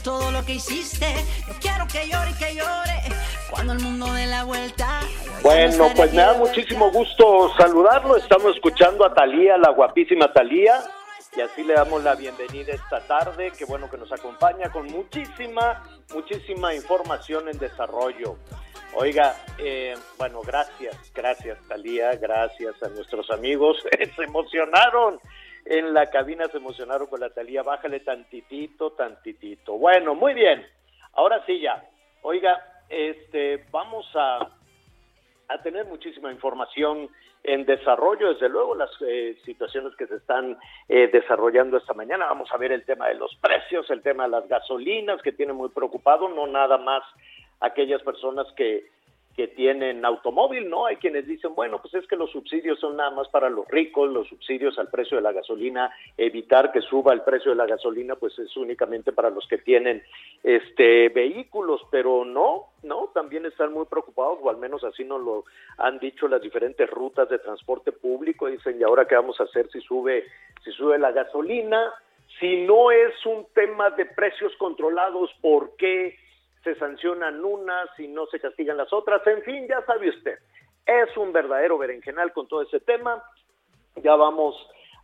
Todo lo que hiciste. Yo quiero que llore, que llore cuando el mundo dé la vuelta. Bueno, pues me da muchísimo gusto saludarlo. Estamos escuchando a Talía, la guapísima Talía, y así le damos la bienvenida esta tarde. Qué bueno que nos acompaña con muchísima, muchísima información en desarrollo. Oiga, eh, bueno, gracias, gracias Talía, gracias a nuestros amigos. Se emocionaron en la cabina, se emocionaron con la Talía. Bájale tantitito, tantitito. Bueno, muy bien. Ahora sí ya. Oiga, este, vamos a a tener muchísima información en desarrollo, desde luego las eh, situaciones que se están eh, desarrollando esta mañana. Vamos a ver el tema de los precios, el tema de las gasolinas que tiene muy preocupado, no nada más aquellas personas que, que tienen automóvil, ¿no? Hay quienes dicen, bueno, pues es que los subsidios son nada más para los ricos, los subsidios al precio de la gasolina, evitar que suba el precio de la gasolina, pues es únicamente para los que tienen este vehículos, pero no, no, también están muy preocupados, o al menos así nos lo han dicho las diferentes rutas de transporte público, dicen, ¿y ahora qué vamos a hacer si sube, si sube la gasolina? Si no es un tema de precios controlados, ¿por qué se sancionan unas y no se castigan las otras? En fin, ya sabe usted, es un verdadero berenjenal con todo ese tema. Ya vamos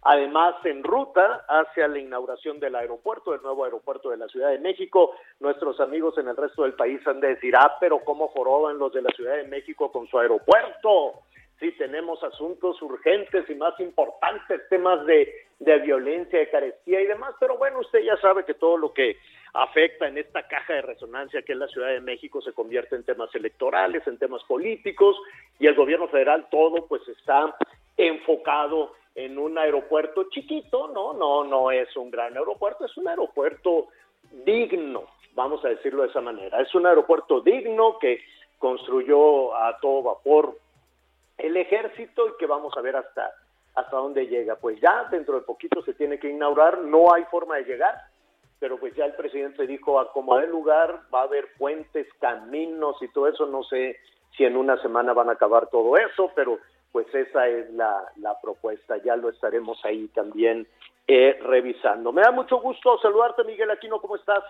además en ruta hacia la inauguración del aeropuerto, del nuevo aeropuerto de la Ciudad de México. Nuestros amigos en el resto del país han de decir, ah, pero cómo joroban los de la Ciudad de México con su aeropuerto. Sí, tenemos asuntos urgentes y más importantes, temas de, de violencia, de carestía y demás, pero bueno, usted ya sabe que todo lo que afecta en esta caja de resonancia que es la Ciudad de México se convierte en temas electorales, en temas políticos y el gobierno federal todo pues está enfocado en un aeropuerto chiquito, no, no, no es un gran aeropuerto, es un aeropuerto digno, vamos a decirlo de esa manera, es un aeropuerto digno que construyó a todo vapor el ejército y que vamos a ver hasta hasta dónde llega. Pues ya dentro de poquito se tiene que inaugurar, no hay forma de llegar, pero pues ya el presidente dijo a como hay lugar va a haber puentes, caminos y todo eso, no sé si en una semana van a acabar todo eso, pero pues esa es la, propuesta, ya lo estaremos ahí también eh, revisando. Me da mucho gusto saludarte, Miguel Aquino, ¿cómo estás?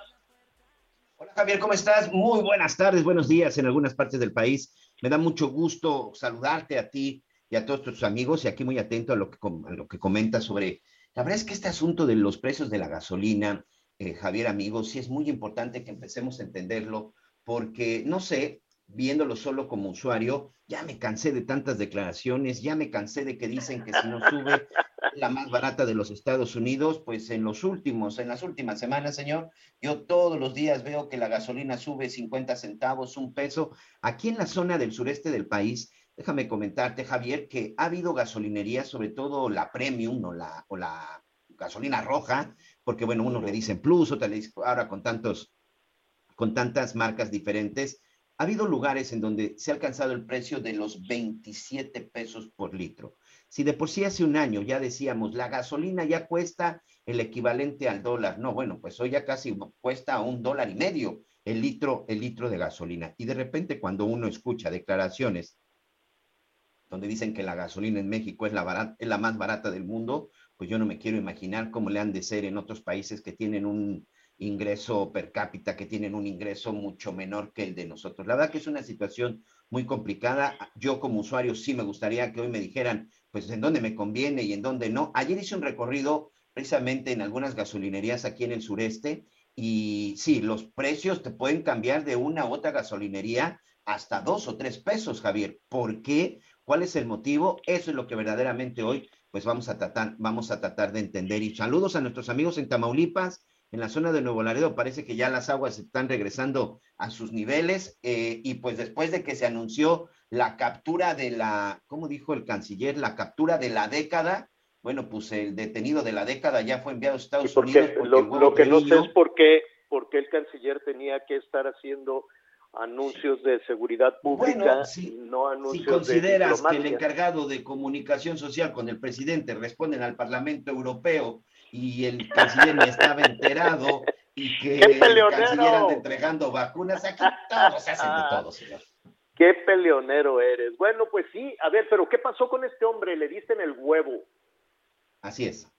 Hola Javier, ¿cómo estás? Muy buenas tardes, buenos días en algunas partes del país. Me da mucho gusto saludarte a ti y a todos tus amigos y aquí muy atento a lo que, a lo que comentas sobre... La verdad es que este asunto de los precios de la gasolina, eh, Javier, amigos, sí es muy importante que empecemos a entenderlo porque, no sé, viéndolo solo como usuario, ya me cansé de tantas declaraciones, ya me cansé de que dicen que si no sube la más barata de los Estados Unidos, pues en los últimos, en las últimas semanas, señor, yo todos los días veo que la gasolina sube 50 centavos, un peso. Aquí en la zona del sureste del país, déjame comentarte, Javier, que ha habido gasolinerías, sobre todo la premium o la, o la gasolina roja, porque bueno, uno le dicen plus, otra le dice, ahora con tantos, con tantas marcas diferentes, ha habido lugares en donde se ha alcanzado el precio de los 27 pesos por litro. Si de por sí hace un año ya decíamos, la gasolina ya cuesta el equivalente al dólar. No, bueno, pues hoy ya casi cuesta un dólar y medio el litro, el litro de gasolina. Y de repente cuando uno escucha declaraciones donde dicen que la gasolina en México es la, es la más barata del mundo, pues yo no me quiero imaginar cómo le han de ser en otros países que tienen un ingreso per cápita, que tienen un ingreso mucho menor que el de nosotros. La verdad que es una situación muy complicada. Yo como usuario sí me gustaría que hoy me dijeran, pues en dónde me conviene y en dónde no. Ayer hice un recorrido precisamente en algunas gasolinerías aquí en el sureste y sí, los precios te pueden cambiar de una u otra gasolinería hasta dos o tres pesos, Javier. ¿Por qué? ¿Cuál es el motivo? Eso es lo que verdaderamente hoy pues vamos a tratar, vamos a tratar de entender. Y saludos a nuestros amigos en Tamaulipas, en la zona de Nuevo Laredo, parece que ya las aguas están regresando a sus niveles eh, y pues después de que se anunció la captura de la, ¿cómo dijo el canciller? La captura de la década, bueno, pues el detenido de la década ya fue enviado a Estados porque Unidos. Porque lo, lo que no sé es por qué, por qué el canciller tenía que estar haciendo anuncios de seguridad pública Bueno, sí, y no Si anuncios de consideras que el encargado de comunicación social con el presidente responden al Parlamento Europeo y el ni estaba enterado y que ¡Qué el canciller anda entregando vacunas, aquí todos se hacen de todo, señor. Qué peleonero eres. Bueno, pues sí, a ver, pero ¿qué pasó con este hombre? Le diste el huevo. Así es.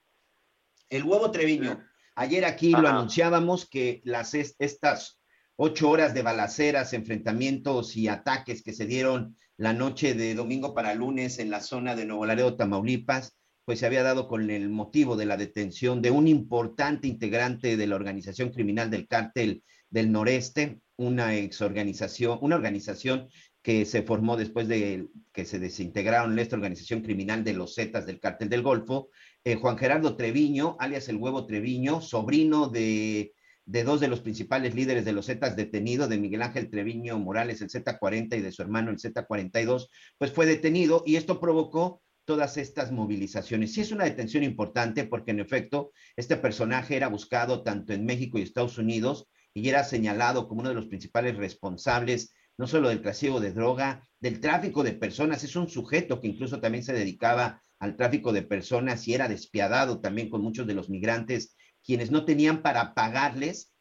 El huevo Treviño. Ayer aquí lo anunciábamos que las es- estas ocho horas de balaceras, enfrentamientos y ataques que se dieron la noche de domingo para lunes en la zona de Nuevo Laredo, Tamaulipas, pues se había dado con el motivo de la detención de un importante integrante de la organización criminal del cártel del noreste, una exorganización, una organización que se formó después de que se desintegraron esta organización criminal de los Zetas del cártel del Golfo, eh, Juan Gerardo Treviño, alias el Huevo Treviño, sobrino de, de dos de los principales líderes de los Zetas detenidos, de Miguel Ángel Treviño Morales, el Z40, y de su hermano, el Z42, pues fue detenido y esto provocó todas estas movilizaciones. Sí es una detención importante porque en efecto este personaje era buscado tanto en México y Estados Unidos y era señalado como uno de los principales responsables no solo del trasiego de droga, del tráfico de personas, es un sujeto que incluso también se dedicaba al tráfico de personas y era despiadado también con muchos de los migrantes, quienes no tenían para pagarles,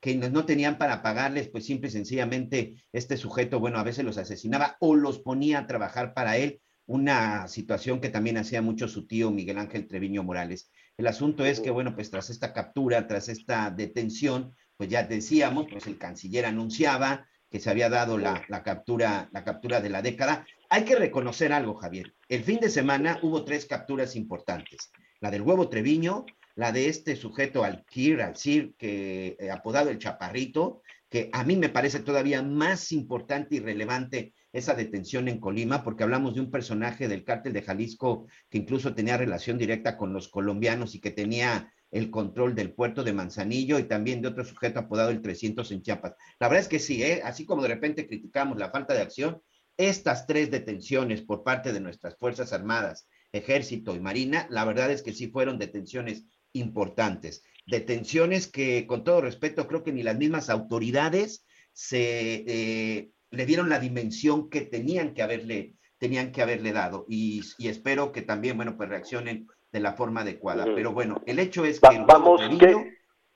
quienes no tenían para pagarles, pues simple y sencillamente este sujeto, bueno, a veces los asesinaba o los ponía a trabajar para él, una situación que también hacía mucho su tío Miguel Ángel Treviño Morales. El asunto es que, bueno, pues tras esta captura, tras esta detención, pues ya decíamos, pues el canciller anunciaba que se había dado la, la captura, la captura de la década. Hay que reconocer algo, Javier. El fin de semana hubo tres capturas importantes. La del huevo Treviño, la de este sujeto Alkir, Alcir, que eh, apodado el Chaparrito, que a mí me parece todavía más importante y relevante esa detención en Colima, porque hablamos de un personaje del cártel de Jalisco que incluso tenía relación directa con los colombianos y que tenía el control del puerto de Manzanillo y también de otro sujeto apodado el 300 en Chiapas. La verdad es que sí, ¿eh? así como de repente criticamos la falta de acción, estas tres detenciones por parte de nuestras Fuerzas Armadas, Ejército y Marina, la verdad es que sí fueron detenciones importantes. Detenciones que, con todo respeto, creo que ni las mismas autoridades se eh, le dieron la dimensión que tenían que haberle, tenían que haberle dado. Y, y espero que también, bueno, pues reaccionen de la forma adecuada. Pero bueno, el hecho es Va- que el vamos,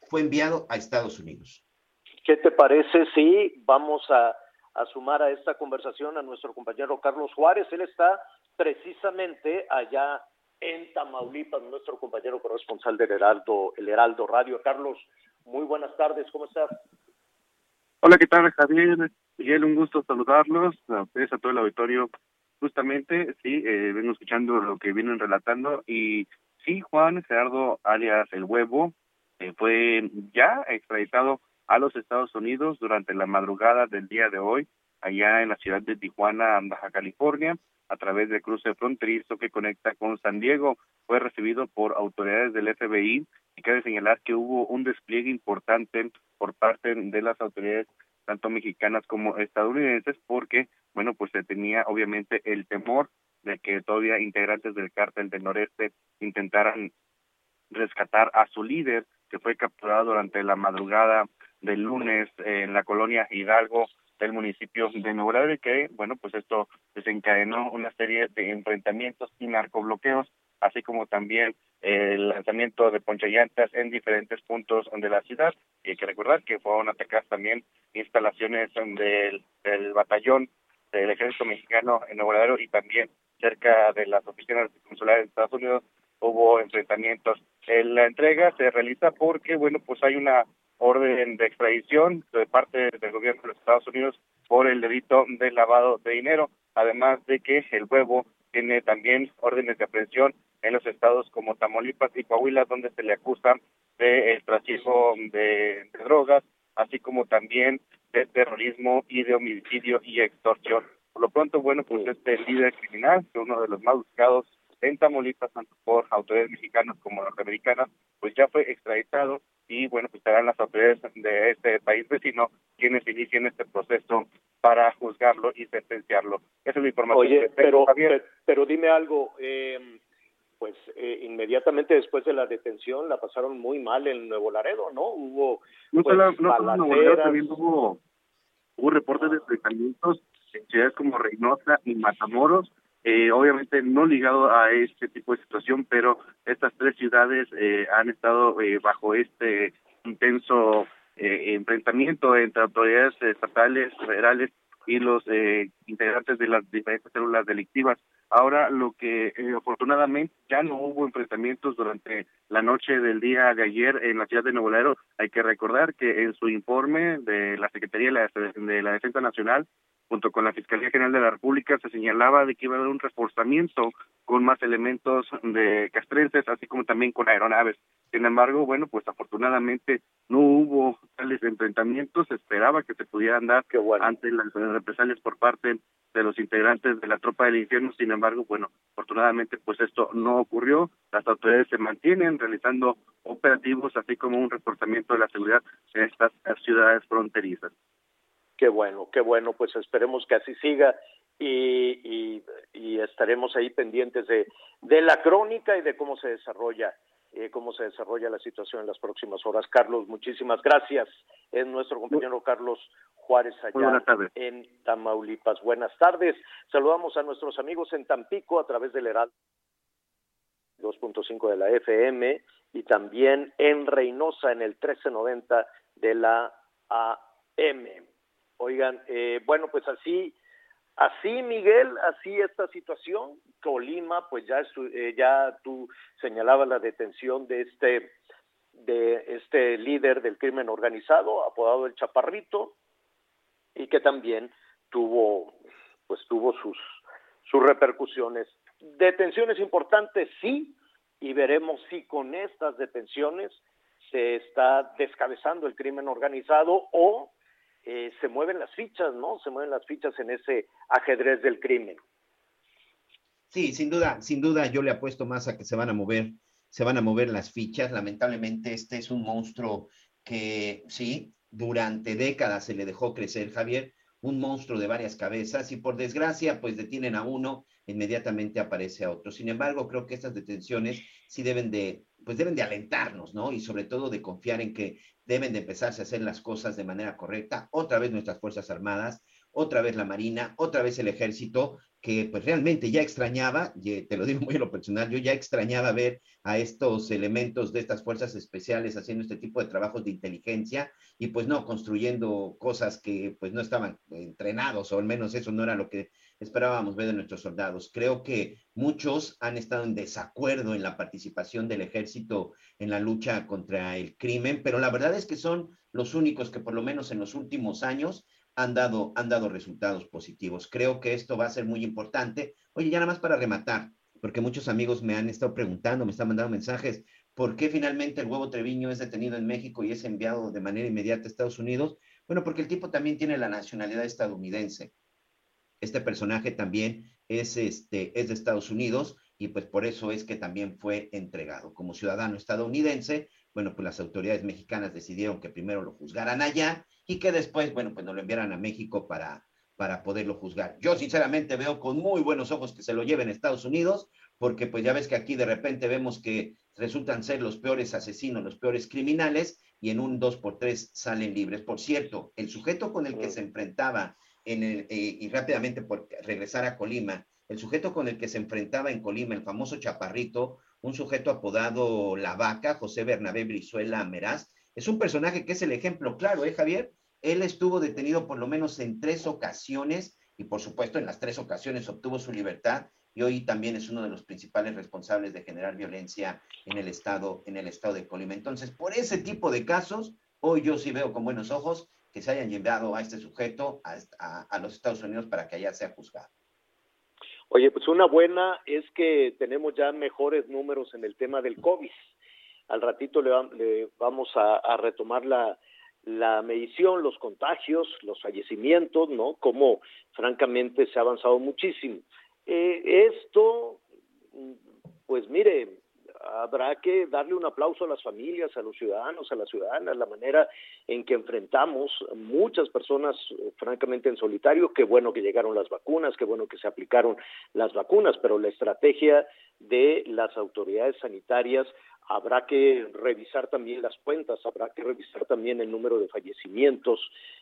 fue enviado a Estados Unidos. ¿Qué te parece si vamos a, a sumar a esta conversación a nuestro compañero Carlos Juárez? Él está precisamente allá en Tamaulipas, nuestro compañero corresponsal del Heraldo, el Heraldo Radio. Carlos, muy buenas tardes, ¿cómo estás? Hola, ¿qué tal, Javier? Miguel, un gusto saludarlos, a ustedes, a todo el auditorio. Justamente, sí, eh, vengo escuchando lo que vienen relatando y sí, Juan Gerardo, alias El Huevo, eh, fue ya extraditado a los Estados Unidos durante la madrugada del día de hoy, allá en la ciudad de Tijuana, Baja California, a través del cruce fronterizo que conecta con San Diego. Fue recibido por autoridades del FBI y cabe señalar que hubo un despliegue importante por parte de las autoridades tanto mexicanas como estadounidenses porque bueno pues se tenía obviamente el temor de que todavía integrantes del cártel del noreste intentaran rescatar a su líder que fue capturado durante la madrugada del lunes en la colonia Hidalgo del municipio de Nuevo Laredo y que, bueno, pues esto desencadenó una serie de enfrentamientos y narcobloqueos, así como también el lanzamiento de ponchallantas en diferentes puntos de la ciudad. Y hay que recordar que fueron atacadas también instalaciones del, del batallón del ejército mexicano en Nuevo Laredo y también cerca de las oficinas consulares de Estados Unidos hubo enfrentamientos. La entrega se realiza porque, bueno, pues hay una orden de extradición de parte del gobierno de los Estados Unidos por el delito de lavado de dinero, además de que el huevo tiene también órdenes de aprehensión en los estados como Tamaulipas y Coahuila, donde se le acusa de el trasiego de, de drogas, así como también de terrorismo y de homicidio y extorsión. Por lo pronto, bueno, pues este líder criminal, que es uno de los más buscados en Tamaulipas, tanto por autoridades mexicanas como norteamericanas, pues ya fue extraditado y bueno, pues serán las autoridades de este país vecino quienes inicien este proceso para juzgarlo y sentenciarlo. Esa es la información Oye, que tengo, pero, Javier. pero, pero dime algo, eh, pues eh, inmediatamente después de la detención la pasaron muy mal en Nuevo Laredo, ¿no? Hubo No pues, solo, no solo en Nuevo Laredo, también hubo, hubo reportes de enfrentamientos en ciudades como Reynosa y Matamoros, eh, obviamente no ligado a este tipo de situación, pero estas tres ciudades eh, han estado eh, bajo este intenso eh, enfrentamiento entre autoridades estatales, federales y los eh, integrantes de las diferentes células delictivas. Ahora, lo que eh, afortunadamente ya no hubo enfrentamientos durante la noche del día de ayer en la ciudad de Nuevo Laredo. Hay que recordar que en su informe de la Secretaría de la, de la Defensa Nacional, junto con la Fiscalía General de la República, se señalaba de que iba a haber un reforzamiento con más elementos de castrenses, así como también con aeronaves. Sin embargo, bueno, pues afortunadamente no hubo tales enfrentamientos, se esperaba que se pudieran dar bueno. ante las represalias por parte de los integrantes de la tropa del infierno. Sin embargo, bueno, afortunadamente pues esto no ocurrió. Las autoridades se mantienen realizando operativos, así como un reforzamiento de la seguridad en estas ciudades fronterizas. Qué bueno, qué bueno, pues esperemos que así siga y, y, y estaremos ahí pendientes de, de la crónica y de cómo se desarrolla eh, cómo se desarrolla la situación en las próximas horas. Carlos, muchísimas gracias. Es nuestro compañero Carlos Juárez allá en Tamaulipas. Buenas tardes. Saludamos a nuestros amigos en Tampico a través del Heraldo 2.5 de la FM y también en Reynosa en el 1390 de la AM. Oigan, eh, bueno, pues así, así Miguel, así esta situación. Colima, pues ya, eh, ya tú señalabas la detención de este, de este líder del crimen organizado, apodado el Chaparrito, y que también tuvo, pues tuvo sus, sus repercusiones. Detenciones importantes, sí, y veremos si con estas detenciones se está descabezando el crimen organizado o eh, se mueven las fichas, ¿no? Se mueven las fichas en ese ajedrez del crimen. Sí, sin duda, sin duda yo le apuesto más a que se van a mover, se van a mover las fichas. Lamentablemente este es un monstruo que sí, durante décadas se le dejó crecer, Javier, un monstruo de varias cabezas y por desgracia pues detienen a uno, inmediatamente aparece a otro. Sin embargo, creo que estas detenciones sí deben de, pues deben de alentarnos, ¿no? Y sobre todo de confiar en que deben de empezarse a hacer las cosas de manera correcta. Otra vez nuestras Fuerzas Armadas, otra vez la Marina, otra vez el Ejército, que pues realmente ya extrañaba, y te lo digo muy a lo personal, yo ya extrañaba ver a estos elementos de estas fuerzas especiales haciendo este tipo de trabajos de inteligencia y pues no construyendo cosas que pues no estaban entrenados o al menos eso no era lo que esperábamos ver de nuestros soldados. Creo que muchos han estado en desacuerdo en la participación del ejército en la lucha contra el crimen, pero la verdad es que son los únicos que por lo menos en los últimos años han dado, han dado resultados positivos. Creo que esto va a ser muy importante. Oye, ya nada más para rematar, porque muchos amigos me han estado preguntando, me están mandando mensajes, ¿por qué finalmente el huevo Treviño es detenido en México y es enviado de manera inmediata a Estados Unidos? Bueno, porque el tipo también tiene la nacionalidad estadounidense. Este personaje también es, este, es de Estados Unidos y pues por eso es que también fue entregado. Como ciudadano estadounidense, bueno, pues las autoridades mexicanas decidieron que primero lo juzgaran allá y que después, bueno, pues nos lo enviaran a México para, para poderlo juzgar. Yo sinceramente veo con muy buenos ojos que se lo lleven a Estados Unidos, porque pues ya ves que aquí de repente vemos que resultan ser los peores asesinos, los peores criminales, y en un 2 por 3 salen libres. Por cierto, el sujeto con el que se enfrentaba, eh, y rápidamente por regresar a Colima, el sujeto con el que se enfrentaba en Colima, el famoso Chaparrito, un sujeto apodado La Vaca, José Bernabé Brizuela Meraz, es un personaje que es el ejemplo claro, ¿eh, Javier? Él estuvo detenido por lo menos en tres ocasiones y por supuesto en las tres ocasiones obtuvo su libertad y hoy también es uno de los principales responsables de generar violencia en el estado, en el estado de Colima. Entonces, por ese tipo de casos, hoy yo sí veo con buenos ojos que se hayan llevado a este sujeto a, los Estados Unidos para que allá sea juzgado. Oye, pues una buena es que tenemos ya mejores números en el tema del COVID. Al ratito le, va- le vamos a, retomar la, medición, los contagios, los fallecimientos, ¿no? Como francamente se ha avanzado muchísimo. Eh, esto, pues mire, habrá que darle un aplauso a las familias, a los ciudadanos, a las ciudadanas, la manera en que enfrentamos muchas personas, eh, francamente, en solitario. Qué bueno que llegaron las vacunas, qué bueno que se aplicaron las vacunas, pero la estrategia de las autoridades sanitarias habrá que revisar también las cuentas, habrá que revisar también el número de fallecimientos,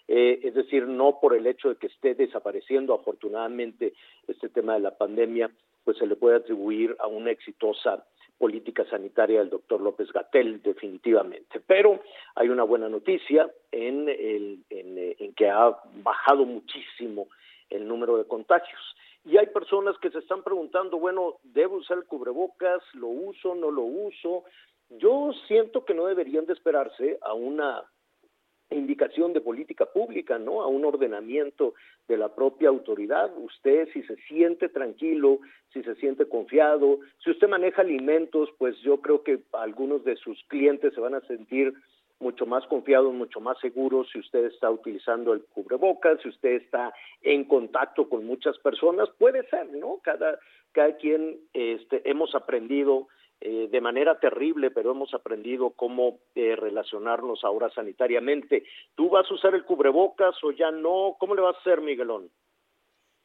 eh, es decir, no por el hecho de que esté desapareciendo afortunadamente este tema de la pandemia, pues se le puede atribuir a una exitosa política sanitaria del doctor López Gatel, definitivamente. Pero hay una buena noticia en, el, en, eh, en que ha bajado muchísimo el número de contagios. Y hay personas que se están preguntando, bueno, ¿debo usar el cubrebocas? ¿Lo uso? ¿No lo uso? Yo siento que no deberían de esperarse a una indicación de política pública, ¿no? A un ordenamiento de la propia autoridad. Usted, si se siente tranquilo, si se siente confiado, si usted maneja alimentos, pues yo creo que algunos de sus clientes se van a sentir mucho más confiados, mucho más seguros si usted está utilizando el cubrebocas, si usted está en contacto con muchas personas, puede ser, ¿no? Cada, cada quien este, hemos aprendido eh, de manera terrible, pero hemos aprendido cómo eh, relacionarnos ahora sanitariamente. ¿Tú vas a usar el cubrebocas o ya no? ¿Cómo le vas a hacer, Miguelón?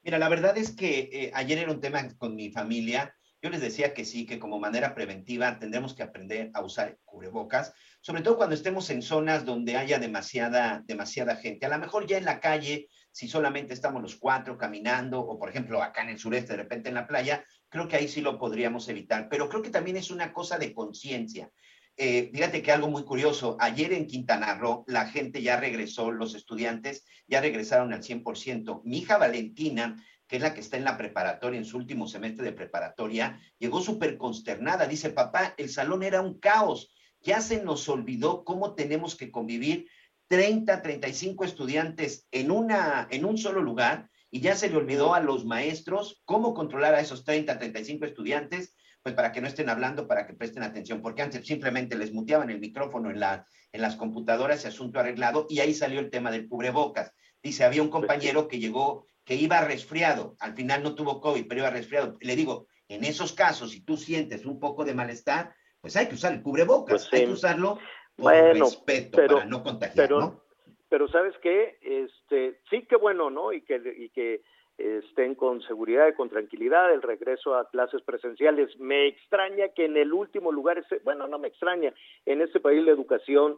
Mira, la verdad es que eh, ayer era un tema con mi familia. Yo les decía que sí, que como manera preventiva tendremos que aprender a usar cubrebocas, sobre todo cuando estemos en zonas donde haya demasiada, demasiada gente. A lo mejor ya en la calle, si solamente estamos los cuatro caminando, o por ejemplo acá en el sureste, de repente en la playa, creo que ahí sí lo podríamos evitar. Pero creo que también es una cosa de conciencia. Eh, fíjate que algo muy curioso, ayer en Quintana Roo la gente ya regresó, los estudiantes ya regresaron al 100%. Mi hija Valentina, que es la que está en la preparatoria, en su último semestre de preparatoria, llegó súper consternada. Dice, papá, el salón era un caos. Ya se nos olvidó cómo tenemos que convivir 30, 35 estudiantes en, una, en un solo lugar y ya se le olvidó a los maestros cómo controlar a esos 30, 35 estudiantes, pues para que no estén hablando, para que presten atención, porque antes simplemente les muteaban el micrófono en, la, en las computadoras, ese asunto arreglado, y ahí salió el tema del cubrebocas. Dice, había un compañero que llegó, que iba resfriado, al final no tuvo COVID, pero iba resfriado. Le digo, en esos casos, si tú sientes un poco de malestar, pues hay que usar el cubrebocas, Pues sí. hay que usarlo por Bueno, respeto, pero- para no contagiar, pero- ¿no? Pero sabes qué, este, sí que bueno, ¿no? Y que, y que estén con seguridad y con tranquilidad el regreso a clases presenciales. Me extraña que en el último lugar, ese- bueno, no me extraña, en este país la educación,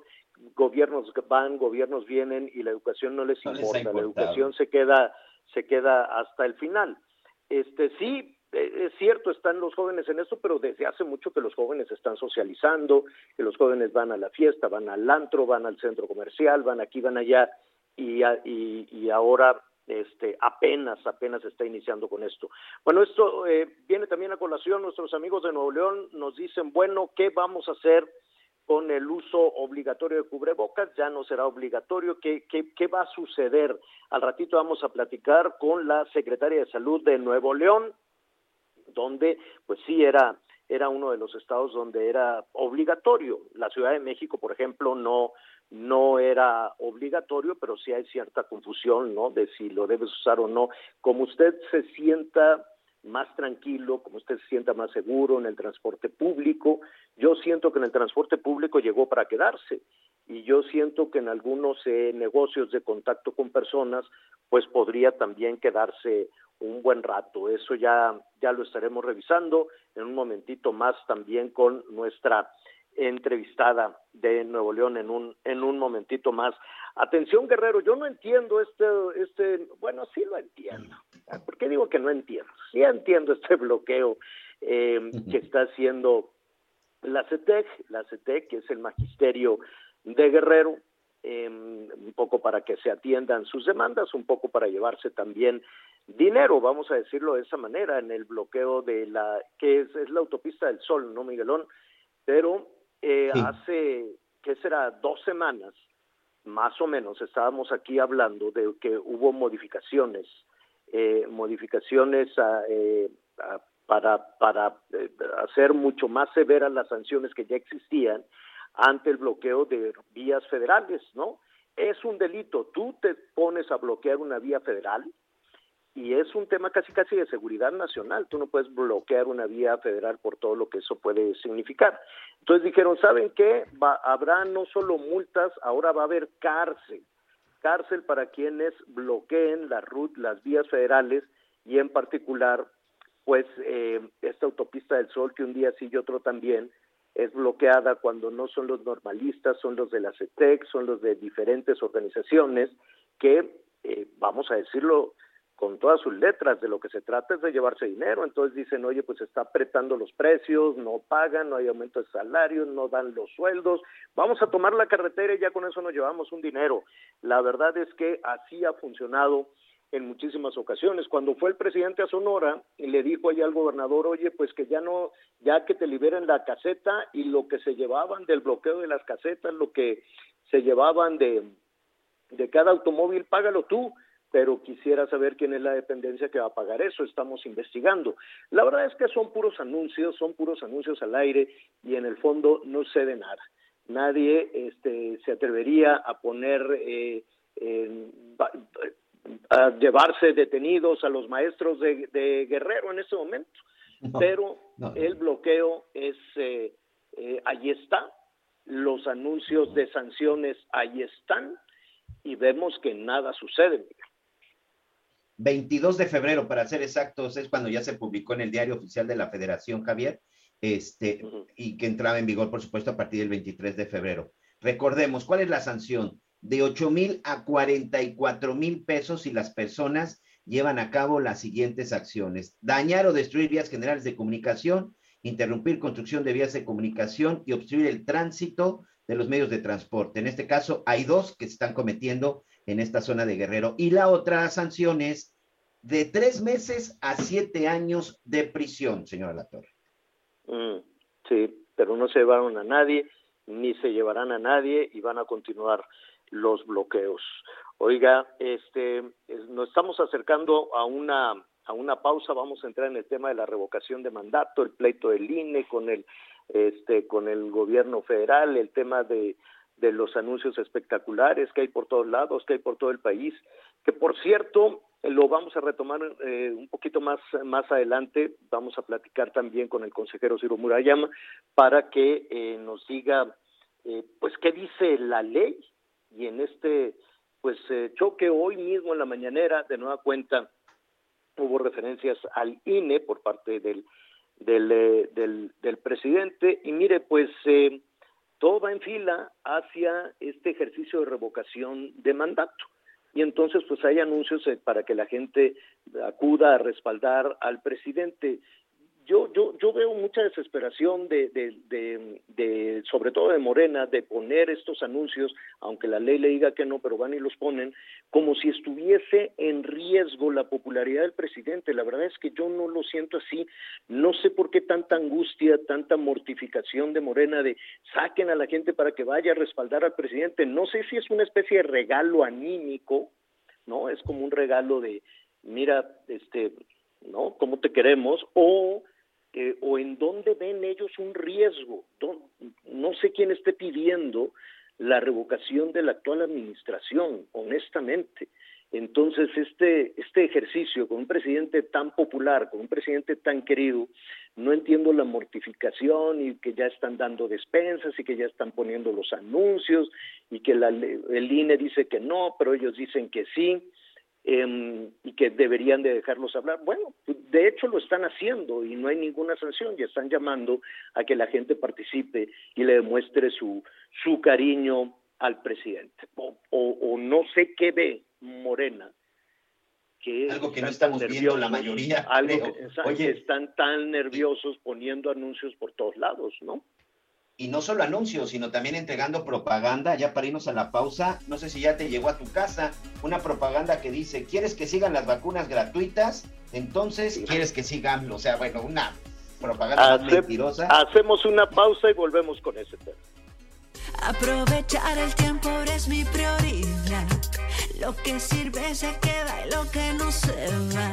gobiernos van, gobiernos vienen y la educación no les No les ha importa, la educación se queda, se queda hasta el final. Este, sí, es cierto, están los jóvenes en esto, pero desde hace mucho que los jóvenes están socializando, que los jóvenes van a la fiesta, van al antro, van al centro comercial, van aquí, van allá, y ahora este, apenas, apenas está iniciando con esto. Bueno, esto eh, viene también a colación, nuestros amigos de Nuevo León nos dicen, bueno, ¿qué vamos a hacer con el uso obligatorio de cubrebocas? Ya no será obligatorio, ¿qué, qué, qué va a suceder? Al ratito vamos a platicar con la secretaria de Salud de Nuevo León, donde pues sí era era uno de los estados donde era obligatorio. La Ciudad de México, por ejemplo, no no era obligatorio, pero sí hay cierta confusión, ¿no? De si lo debes usar o no. Como usted se sienta más tranquilo, como usted se sienta más seguro en el transporte público, yo siento que en el transporte público llegó para quedarse y yo siento que en algunos eh, negocios de contacto con personas, pues podría también quedarse un buen rato. Eso ya, ya lo estaremos revisando en un momentito más también con nuestra entrevistada de Nuevo León en un en un momentito más. Atención Guerrero, yo no entiendo este este bueno sí lo entiendo. ¿Por qué digo que no entiendo? Sí entiendo este bloqueo eh, que está haciendo la CETEC, la CETEC que es el magisterio de Guerrero, eh, un poco para que se atiendan sus demandas, un poco para llevarse también dinero, vamos a decirlo de esa manera, en el bloqueo de la que es, es la autopista del Sol, no Miguelón, pero eh, Sí. hace, ¿qué será? Dos semanas, más o menos, estábamos aquí hablando de que hubo modificaciones, eh, modificaciones a, eh, a- para, para eh, hacer mucho más severas las sanciones que ya existían ante el bloqueo de vías federales, ¿no? Es un delito, tú te pones a bloquear una vía federal, y es un tema casi casi de seguridad nacional. Tú no puedes bloquear una vía federal por todo lo que eso puede significar. Entonces dijeron, ¿saben qué? Va, habrá no solo multas, ahora va a haber cárcel. Cárcel para quienes bloqueen las, las vías federales y en particular, pues eh, esta autopista del Sol que un día sí y otro también es bloqueada cuando no son los normalistas, son los de la CETEC, son los de diferentes organizaciones que, eh, vamos a decirlo, con todas sus letras, de lo que se trata es de llevarse dinero, entonces dicen, oye, pues está apretando los precios, no pagan, no hay aumento de salarios, no dan los sueldos, vamos a tomar la carretera y ya con eso nos llevamos un dinero. La verdad es que así ha funcionado en muchísimas ocasiones. Cuando fue el presidente a Sonora y le dijo allá al gobernador, oye, pues que ya no, ya que te liberen la caseta y lo que se llevaban del bloqueo de las casetas, lo que se llevaban de, de cada automóvil, págalo tú pero quisiera saber quién es la dependencia que va a pagar eso, estamos investigando. La verdad es que son puros anuncios, son puros anuncios al aire y en el fondo no sé de nada. Nadie este, se atrevería a poner, eh, va- a llevarse detenidos a los maestros de, de Guerrero en este momento, No, pero no. el bloqueo es, eh, eh, ahí está, los anuncios de sanciones ahí están y vemos que nada sucede. Miguel. 22 de febrero, para ser exactos, es cuando ya se publicó en el diario oficial de la Federación, Javier, este, y que entraba en vigor, por supuesto, a partir del 23 de febrero. Recordemos, ¿cuál es la sanción? De 8 mil a 44 mil pesos si las personas llevan a cabo las siguientes acciones. Dañar o destruir vías generales de comunicación, interrumpir construcción de vías de comunicación y obstruir el tránsito de los medios de transporte. En este caso, hay dos que se están cometiendo en esta zona de Guerrero. Y la otra sanción es de tres meses a siete años de prisión, señora Latorre. Mm, sí, pero no se llevaron a nadie, ni se llevarán a nadie y van a continuar los bloqueos. Oiga, este, es- nos estamos acercando a una a una pausa. Vamos a entrar en el tema de la revocación de mandato, el pleito del INE con el este con el gobierno federal, el tema de de los anuncios espectaculares que hay por todos lados, que hay por todo el país, que por cierto lo vamos a retomar eh, un poquito más más adelante, vamos a platicar también con el consejero Ciro Murayama para que eh, nos diga eh, pues qué dice la ley. Y en este pues eh, choque hoy mismo en la mañanera de nueva cuenta hubo referencias al INE por parte del del, eh, del, del presidente. Y mire pues eh, todo va en fila hacia este ejercicio de revocación de mandato y entonces pues hay anuncios eh, para que la gente acuda a respaldar al presidente yo yo yo veo mucha desesperación de, de, de, de, sobre todo de Morena de poner estos anuncios aunque la ley le diga que no pero van y los ponen como si estuviese en riesgo la popularidad del presidente. La verdad es que yo no lo siento así. No sé por qué tanta angustia tanta mortificación de Morena de saquen a la gente para que vaya a respaldar al presidente. No sé si es una especie de regalo anímico no es como un regalo de mira este no cómo te queremos o eh, o en dónde ven ellos un riesgo. No sé quién esté pidiendo la revocación de la actual administración, honestamente. Entonces, este, este ejercicio con un presidente tan popular, con un presidente tan querido, no entiendo la mortificación y que ya están dando despensas y que ya están poniendo los anuncios y que la, el INE dice que no, pero ellos dicen que sí eh, y que deberían de dejarlos hablar. Bueno, de hecho lo están haciendo y no hay ninguna sanción y están llamando a que la gente participe y le demuestre su, su cariño al presidente. O, o, o no sé qué ve Morena. Que Algo que no estamos viendo la mayoría, algo que- Oye. están tan nerviosos poniendo anuncios por todos lados, ¿no? Y no solo anuncios, sino también entregando propaganda, ya para irnos a la pausa, no sé si ya te llegó a tu casa, una propaganda que dice, ¿quieres que sigan las vacunas gratuitas? Entonces, ¿quieres que sigan? O sea, bueno, una propaganda Hace- mentirosa. hacemos una pausa y volvemos con ese tema. Aprovechar el tiempo ahora es mi prioridad. Lo que sirve se queda y lo que no se va.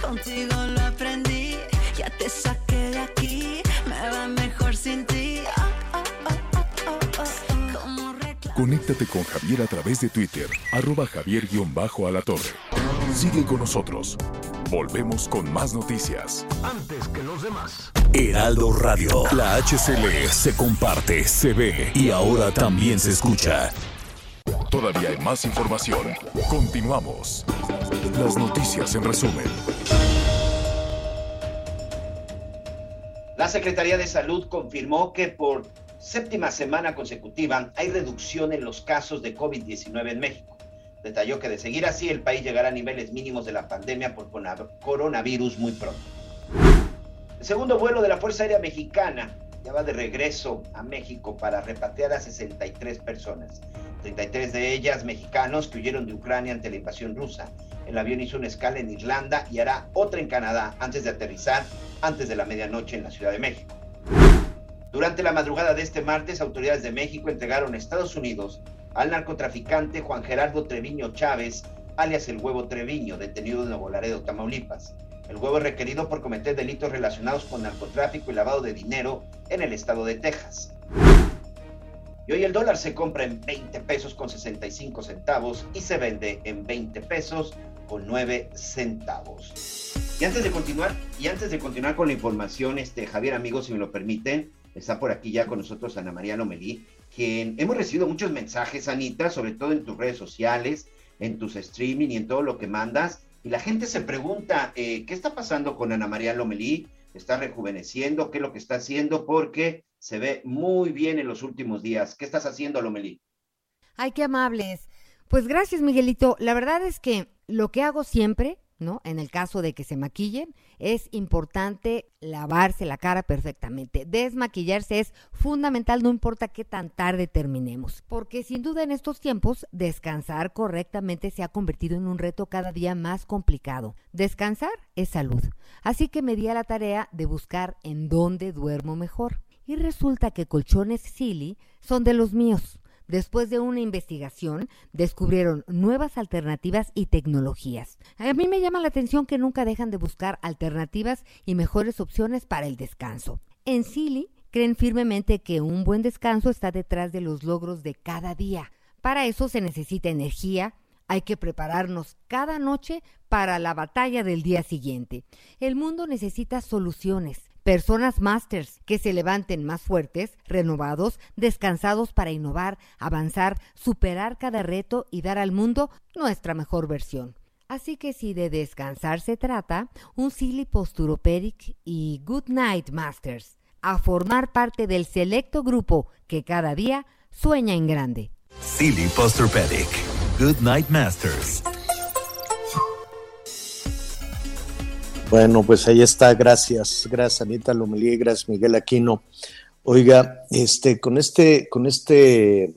Contigo lo aprendí, ya te saqué de aquí. Me va mejor sin ti. Conéctate con Javier a través de Twitter, arroba javier-alatorre. Sigue con nosotros. Volvemos con más noticias. Antes que los demás. Heraldo Radio. La HCL se comparte, se ve y ahora también se escucha. Todavía hay más información. Continuamos. Las noticias en resumen. La Secretaría de Salud confirmó que por séptima semana consecutiva hay reducción en los casos de COVID-19 en México. Detalló que de seguir así el país llegará a niveles mínimos de la pandemia por coronavirus muy pronto. El segundo vuelo de la Fuerza Aérea Mexicana ya va de regreso a México para repatriar a 63 personas. 33 de ellas mexicanos que huyeron de Ucrania ante la invasión rusa. El avión hizo una escala en Irlanda y hará otra en Canadá antes de aterrizar antes de la medianoche en la Ciudad de México. Durante la madrugada de este martes, autoridades de México entregaron a Estados Unidos al narcotraficante Juan Gerardo Treviño Chávez, alias el Huevo Treviño, detenido en Nuevo Laredo, Tamaulipas. El huevo es requerido por cometer delitos relacionados con narcotráfico y lavado de dinero en el estado de Texas. Y hoy el dólar se compra en 20 pesos con 65 centavos y se vende en 20 pesos con 9 centavos. Y antes de continuar, y antes de continuar con la información, este Javier, amigos, si me lo permiten, está por aquí ya con nosotros Ana María Lomelí, quien hemos recibido muchos mensajes, Anita, sobre todo en tus redes sociales, en tus streaming y en todo lo que mandas. Y la gente se pregunta, eh, ¿qué está pasando con Ana María Lomelí? ¿Está rejuveneciendo? ¿Qué es lo que está haciendo? Porque se ve muy bien en los últimos días. ¿Qué estás haciendo, Lomelí? Ay, qué amables. Pues gracias, Miguelito. La verdad es que lo que hago siempre, ¿no? En el caso de que se maquillen, es importante lavarse la cara perfectamente. Desmaquillarse es fundamental, no importa qué tan tarde terminemos. Porque sin duda en estos tiempos, descansar correctamente se ha convertido en un reto cada día más complicado. Descansar es salud. Así que me di a la tarea de buscar en dónde duermo mejor. Y resulta que colchones Silly son de los míos. Después de una investigación, descubrieron nuevas alternativas y tecnologías. A mí me llama la atención que nunca dejan de buscar alternativas y mejores opciones para el descanso. En Silly creen firmemente que un buen descanso está detrás de los logros de cada día. Para eso se necesita energía, hay que prepararnos cada noche para la batalla del día siguiente. El mundo necesita soluciones, personas masters que se levanten más fuertes, renovados, descansados para innovar, avanzar, superar cada reto y dar al mundo nuestra mejor versión. Así que si de descansar se trata, un Silly Posturopedic y Good Night Masters, a formar parte del selecto grupo que cada día sueña en grande. Silly Posturpedic. Good Night Masters. Bueno, pues ahí está, gracias, gracias Anita Lomelí, gracias Miguel Aquino. Oiga, este, con este, con este,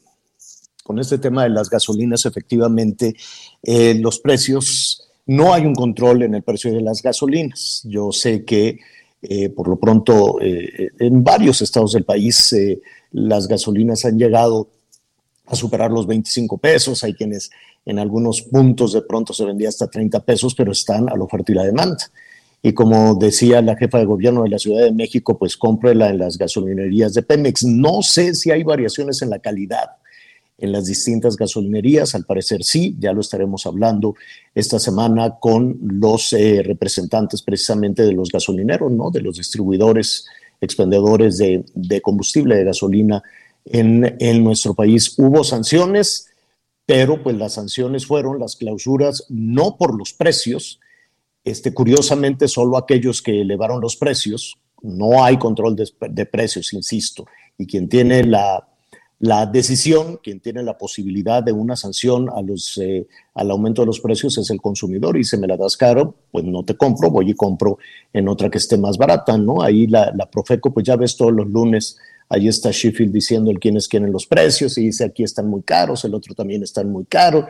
con este tema de las gasolinas, efectivamente, eh, los precios, no hay un control en el precio de las gasolinas. Yo sé que eh, por lo pronto eh, en varios estados del país eh, las gasolinas han llegado a superar los 25 pesos, hay quienes en algunos puntos de pronto se vendía hasta 30 pesos, pero están a la oferta y la demanda. Y como decía la jefa de gobierno de la Ciudad de México, pues cómprela en las gasolinerías de Pemex. No sé si hay variaciones en la calidad. en las distintas gasolinerías? Al parecer sí, ya lo estaremos hablando esta semana con los eh, representantes precisamente de los gasolineros, ¿no? De los distribuidores, expendedores de, de combustible, de gasolina en, en nuestro país. Hubo sanciones, pero pues las sanciones fueron las clausuras no por los precios, este, curiosamente solo aquellos que elevaron los precios, no hay control de, precios, insisto, y quien tiene la, decisión, quien tiene la posibilidad de una sanción a los, eh, al aumento de los precios es el consumidor y si me la das caro, pues no te compro, voy y compro en otra que esté más barata, ¿no? Ahí la, la Profeco, pues ya ves todos los lunes Ahí está Sheffield diciendo el quiénes quieren los precios y dice aquí están muy caros, el otro también están muy caros.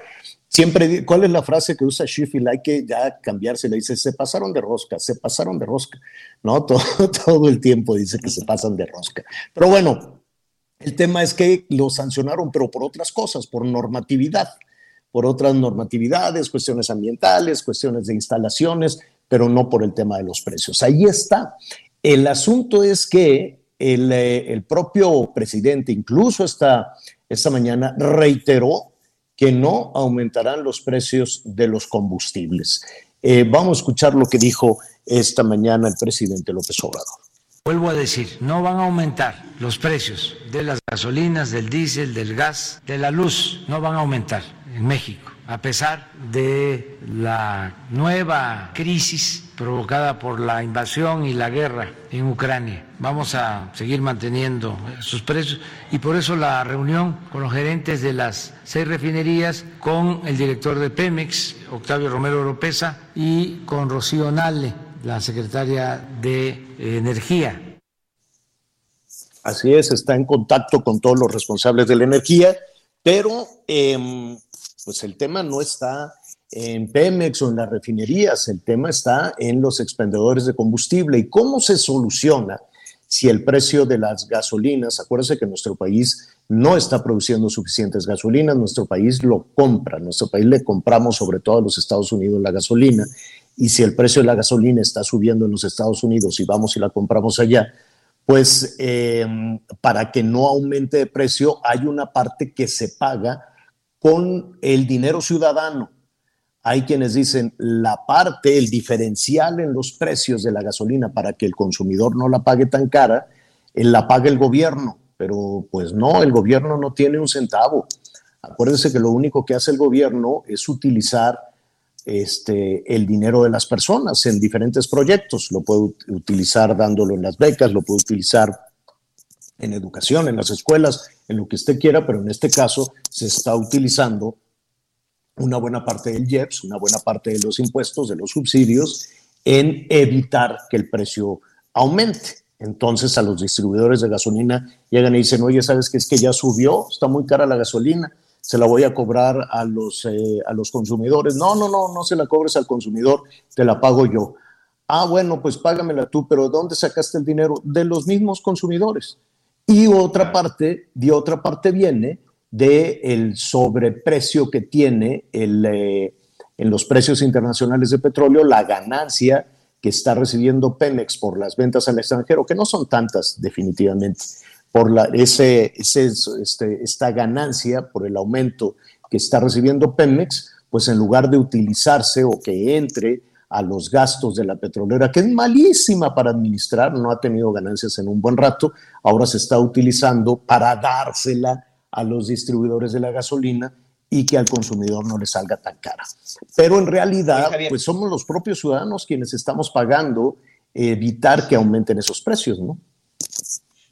Siempre, ¿cuál es la frase que usa Sheffield? Hay que ya cambiarse, le dice, se pasaron de rosca, se pasaron de rosca. No, todo, todo el tiempo dice que se pasan de rosca. Pero bueno, el tema es que lo sancionaron, pero por otras cosas, por normatividad, por otras normatividades, cuestiones ambientales, cuestiones de instalaciones, pero no por el tema de los precios. Ahí está. El asunto es que el, eh, el propio presidente, incluso esta, esta mañana, reiteró que no aumentarán los precios de los combustibles. Eh, vamos a escuchar lo que dijo esta mañana el presidente López Obrador. Vuelvo a decir, no van a aumentar los precios de las gasolinas, del diésel, del gas, de la luz, no van a aumentar en México, a pesar de la nueva crisis provocada por la invasión y la guerra en Ucrania. Vamos a seguir manteniendo sus precios y por eso la reunión con los gerentes de las seis refinerías, con el director de Pemex, Octavio Romero Oropesa, y con Rocío Nale, la secretaria de Energía. Así es, está en contacto con todos los responsables de la energía, pero eh, pues el tema no está en Pemex o en las refinerías, el tema está en los expendedores de combustible. ¿Y cómo se soluciona si el precio de las gasolinas, acuérdense que nuestro país no está produciendo suficientes gasolinas, nuestro país lo compra, nuestro país le compramos sobre todo a los Estados Unidos la gasolina, y si el precio de la gasolina está subiendo en los Estados Unidos y vamos y la compramos allá, pues eh, para que no aumente de precio hay una parte que se paga con el dinero ciudadano hay quienes dicen la parte, el diferencial en los precios de la gasolina para que el consumidor no la pague tan cara, eh, la paga el gobierno, pero pues no, el gobierno no tiene un centavo. Acuérdense que lo único que hace el gobierno es utilizar este, el dinero de las personas en diferentes proyectos. Lo puede utilizar dándolo en las becas, lo puede utilizar en educación, en las escuelas, en lo que usted quiera, pero en este caso se está utilizando una buena parte del IEPS, una buena parte de los impuestos, de los subsidios, en evitar que el precio aumente. Entonces a los distribuidores de gasolina llegan y dicen, oye, ¿sabes qué? Es que ya subió, está muy cara la gasolina, se la voy a cobrar a los, eh, a los consumidores. No, no, no, no se la cobres al consumidor, te la pago yo. Ah, bueno, pues págamela tú, pero ¿de dónde sacaste el dinero? De los mismos consumidores. Y otra parte, de otra parte viene del el sobreprecio que tiene el, eh, en los precios internacionales de petróleo, la ganancia que está recibiendo Pemex por las ventas al extranjero, que no son tantas definitivamente, por la, ese, ese, este, esta ganancia, por el aumento que está recibiendo Pemex, pues en lugar de utilizarse o que entre a los gastos de la petrolera, que es malísima para administrar, no ha tenido ganancias en un buen rato, ahora se está utilizando para dársela a los distribuidores de la gasolina y que al consumidor no le salga tan cara. Pero en realidad, pues somos los propios ciudadanos quienes estamos pagando evitar que aumenten esos precios, ¿no?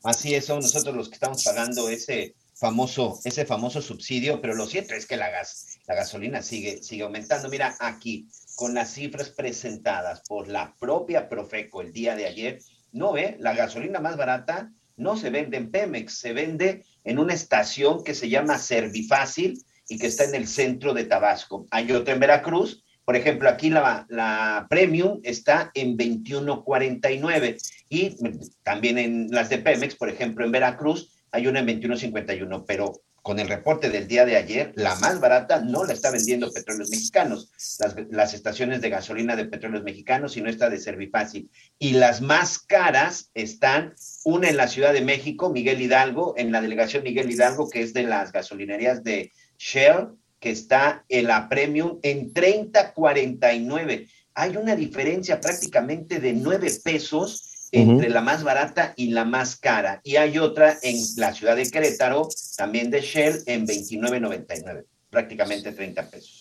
Así es, somos nosotros los que estamos pagando ese famoso, ese famoso subsidio, pero lo cierto es que la, gas, la gasolina sigue, sigue aumentando. Mira, aquí, con las cifras presentadas por la propia Profeco el día de ayer, no ve, la gasolina más barata no se vende en Pemex, se vende en una estación que se llama Servifácil y que está en el centro de Tabasco. Hay otra en Veracruz, por ejemplo, aquí la, la Premium está en 21.49 y también en las de Pemex, por ejemplo, en Veracruz hay una en 21.51, pero con el reporte del día de ayer, la más barata no la está vendiendo Petróleos Mexicanos, las, las estaciones de gasolina de Petróleos Mexicanos, sino esta de Servifácil. Y las más caras están una en la Ciudad de México, Miguel Hidalgo, en la delegación Miguel Hidalgo, que es de las gasolinerías de Shell, que está en la Premium en 30.49. Hay una diferencia prácticamente de 9 pesos entre la más barata y la más cara. Y hay otra en la ciudad de Querétaro, también de Shell, en 29.99, prácticamente 30 pesos.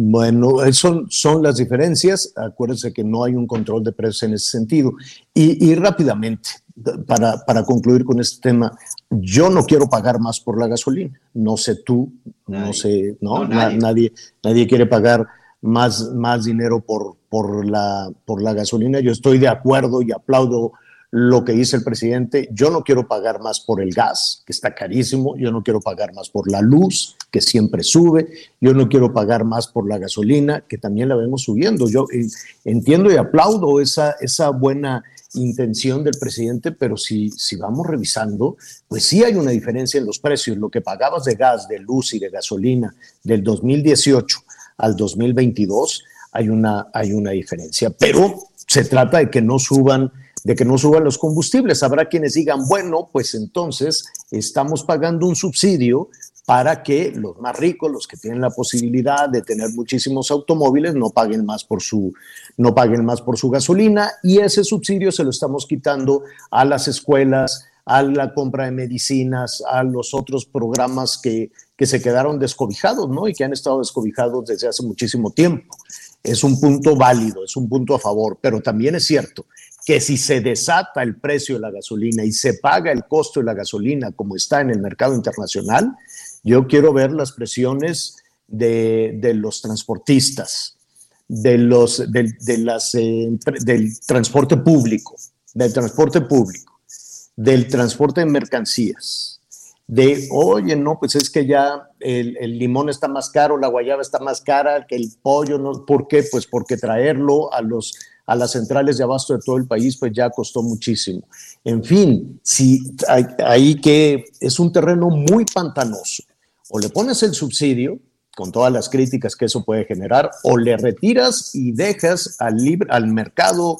Bueno, eh, son, son las diferencias. Acuérdense que no hay un control de precios en ese sentido. Y, y rápidamente, para, para, concluir con este tema, yo no quiero pagar más por la gasolina. No sé tú, nadie. no sé, no, no nadie. nadie. nadie, quiere pagar más, más dinero por, por, la, por la gasolina. Yo estoy de acuerdo y aplaudo lo que dice el presidente. Yo no quiero pagar más por el gas, que está carísimo. Yo no quiero pagar más por la luz, que siempre sube. Yo no quiero pagar más por la gasolina, que también la vemos subiendo. Yo eh, entiendo y aplaudo esa, esa buena intención del presidente, pero si, si vamos revisando, pues sí hay una diferencia en los precios. Lo que pagabas de gas, de luz y de gasolina del 2018 al 2022, hay una, hay una diferencia. Pero se trata de que no suban de que no suban los combustibles. Habrá quienes digan, bueno, pues entonces estamos pagando un subsidio para que los más ricos, los que tienen la posibilidad de tener muchísimos automóviles, no paguen más por su, no paguen más por su gasolina y ese subsidio se lo estamos quitando a las escuelas, a la compra de medicinas, a los otros programas que, que se quedaron descobijados, ¿no? Y que han estado descobijados desde hace muchísimo tiempo. Es un punto válido, es un punto a favor, pero también es cierto que si se desata el precio de la gasolina y se paga el costo de la gasolina como está en el mercado internacional, yo quiero ver las presiones de, de los transportistas, de los, eh, del transporte público, del transporte público, del transporte de mercancías, de, oye, no, pues es que ya el, el, limón está más caro, la guayaba está más cara, que el pollo, no, ¿por qué? Pues porque traerlo a los a las centrales de abasto de todo el país, pues ya costó muchísimo. En fin, si ahí que es un terreno muy pantanoso, o le pones el subsidio, con todas las críticas que eso puede generar, o le retiras y dejas al, libre, al mercado,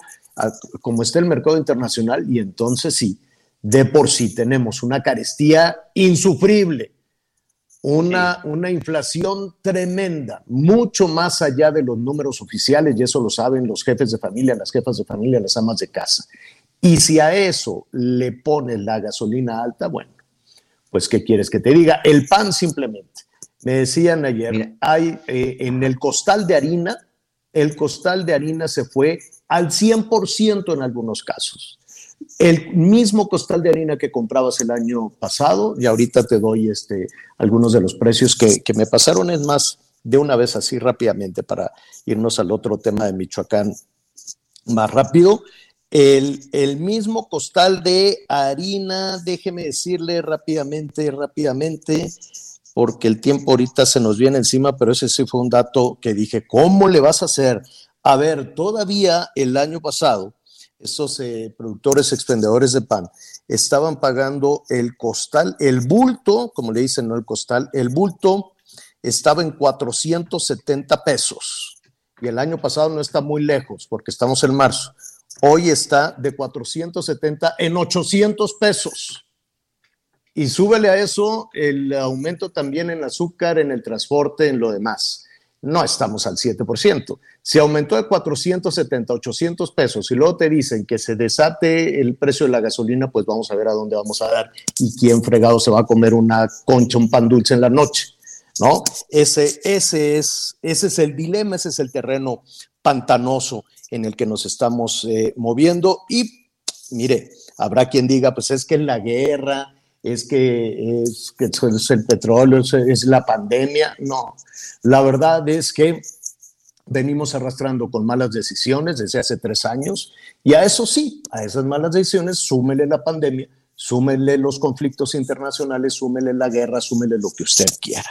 como está el mercado internacional, y entonces sí, de por sí tenemos una carestía insufrible una, una, inflación tremenda, mucho más allá de los números oficiales, y eso lo saben los jefes de familia, las jefas de familia, las amas de casa. Y si a eso le pones la gasolina alta, bueno, pues ¿qué quieres que te diga? El pan simplemente. Me decían ayer, Mira. hay eh, en el costal de harina, el costal de harina se fue al 100% en algunos casos el mismo costal de harina que comprabas el año pasado, y ahorita te doy este, algunos de los precios que, que, me pasaron, es más, de una vez así rápidamente para irnos al otro tema de Michoacán más rápido. El, el mismo costal de harina, déjeme decirle rápidamente, rápidamente, porque el tiempo ahorita se nos viene encima, pero ese sí fue un dato que dije, ¿cómo le vas a hacer? A ver, todavía el año pasado, estos eh, productores expendedores de pan estaban pagando el costal, el bulto, como le dicen, no el costal, el bulto estaba en 470 pesos. Y el año pasado no está muy lejos porque estamos en marzo. Hoy está de 470 en 800 pesos. Y súbele a eso el aumento también en azúcar, en el transporte, en lo demás no estamos al 7%. Si aumentó de 470 800 pesos y luego te dicen que se desate el precio de la gasolina, pues vamos a ver a dónde vamos a dar y quién fregado se va a comer una concha, un pan dulce en la noche, ¿no? Ese, ese, es, ese es el dilema, ese es el terreno pantanoso en el que nos estamos eh, moviendo y mire, habrá quien diga, pues es que en la guerra, es que es, que es el petróleo, es, es la pandemia, no, la verdad es que venimos arrastrando con malas decisiones desde hace tres años y a eso sí, a esas malas decisiones, súmele la pandemia, súmele los conflictos internacionales, súmele la guerra, súmele lo que usted quiera.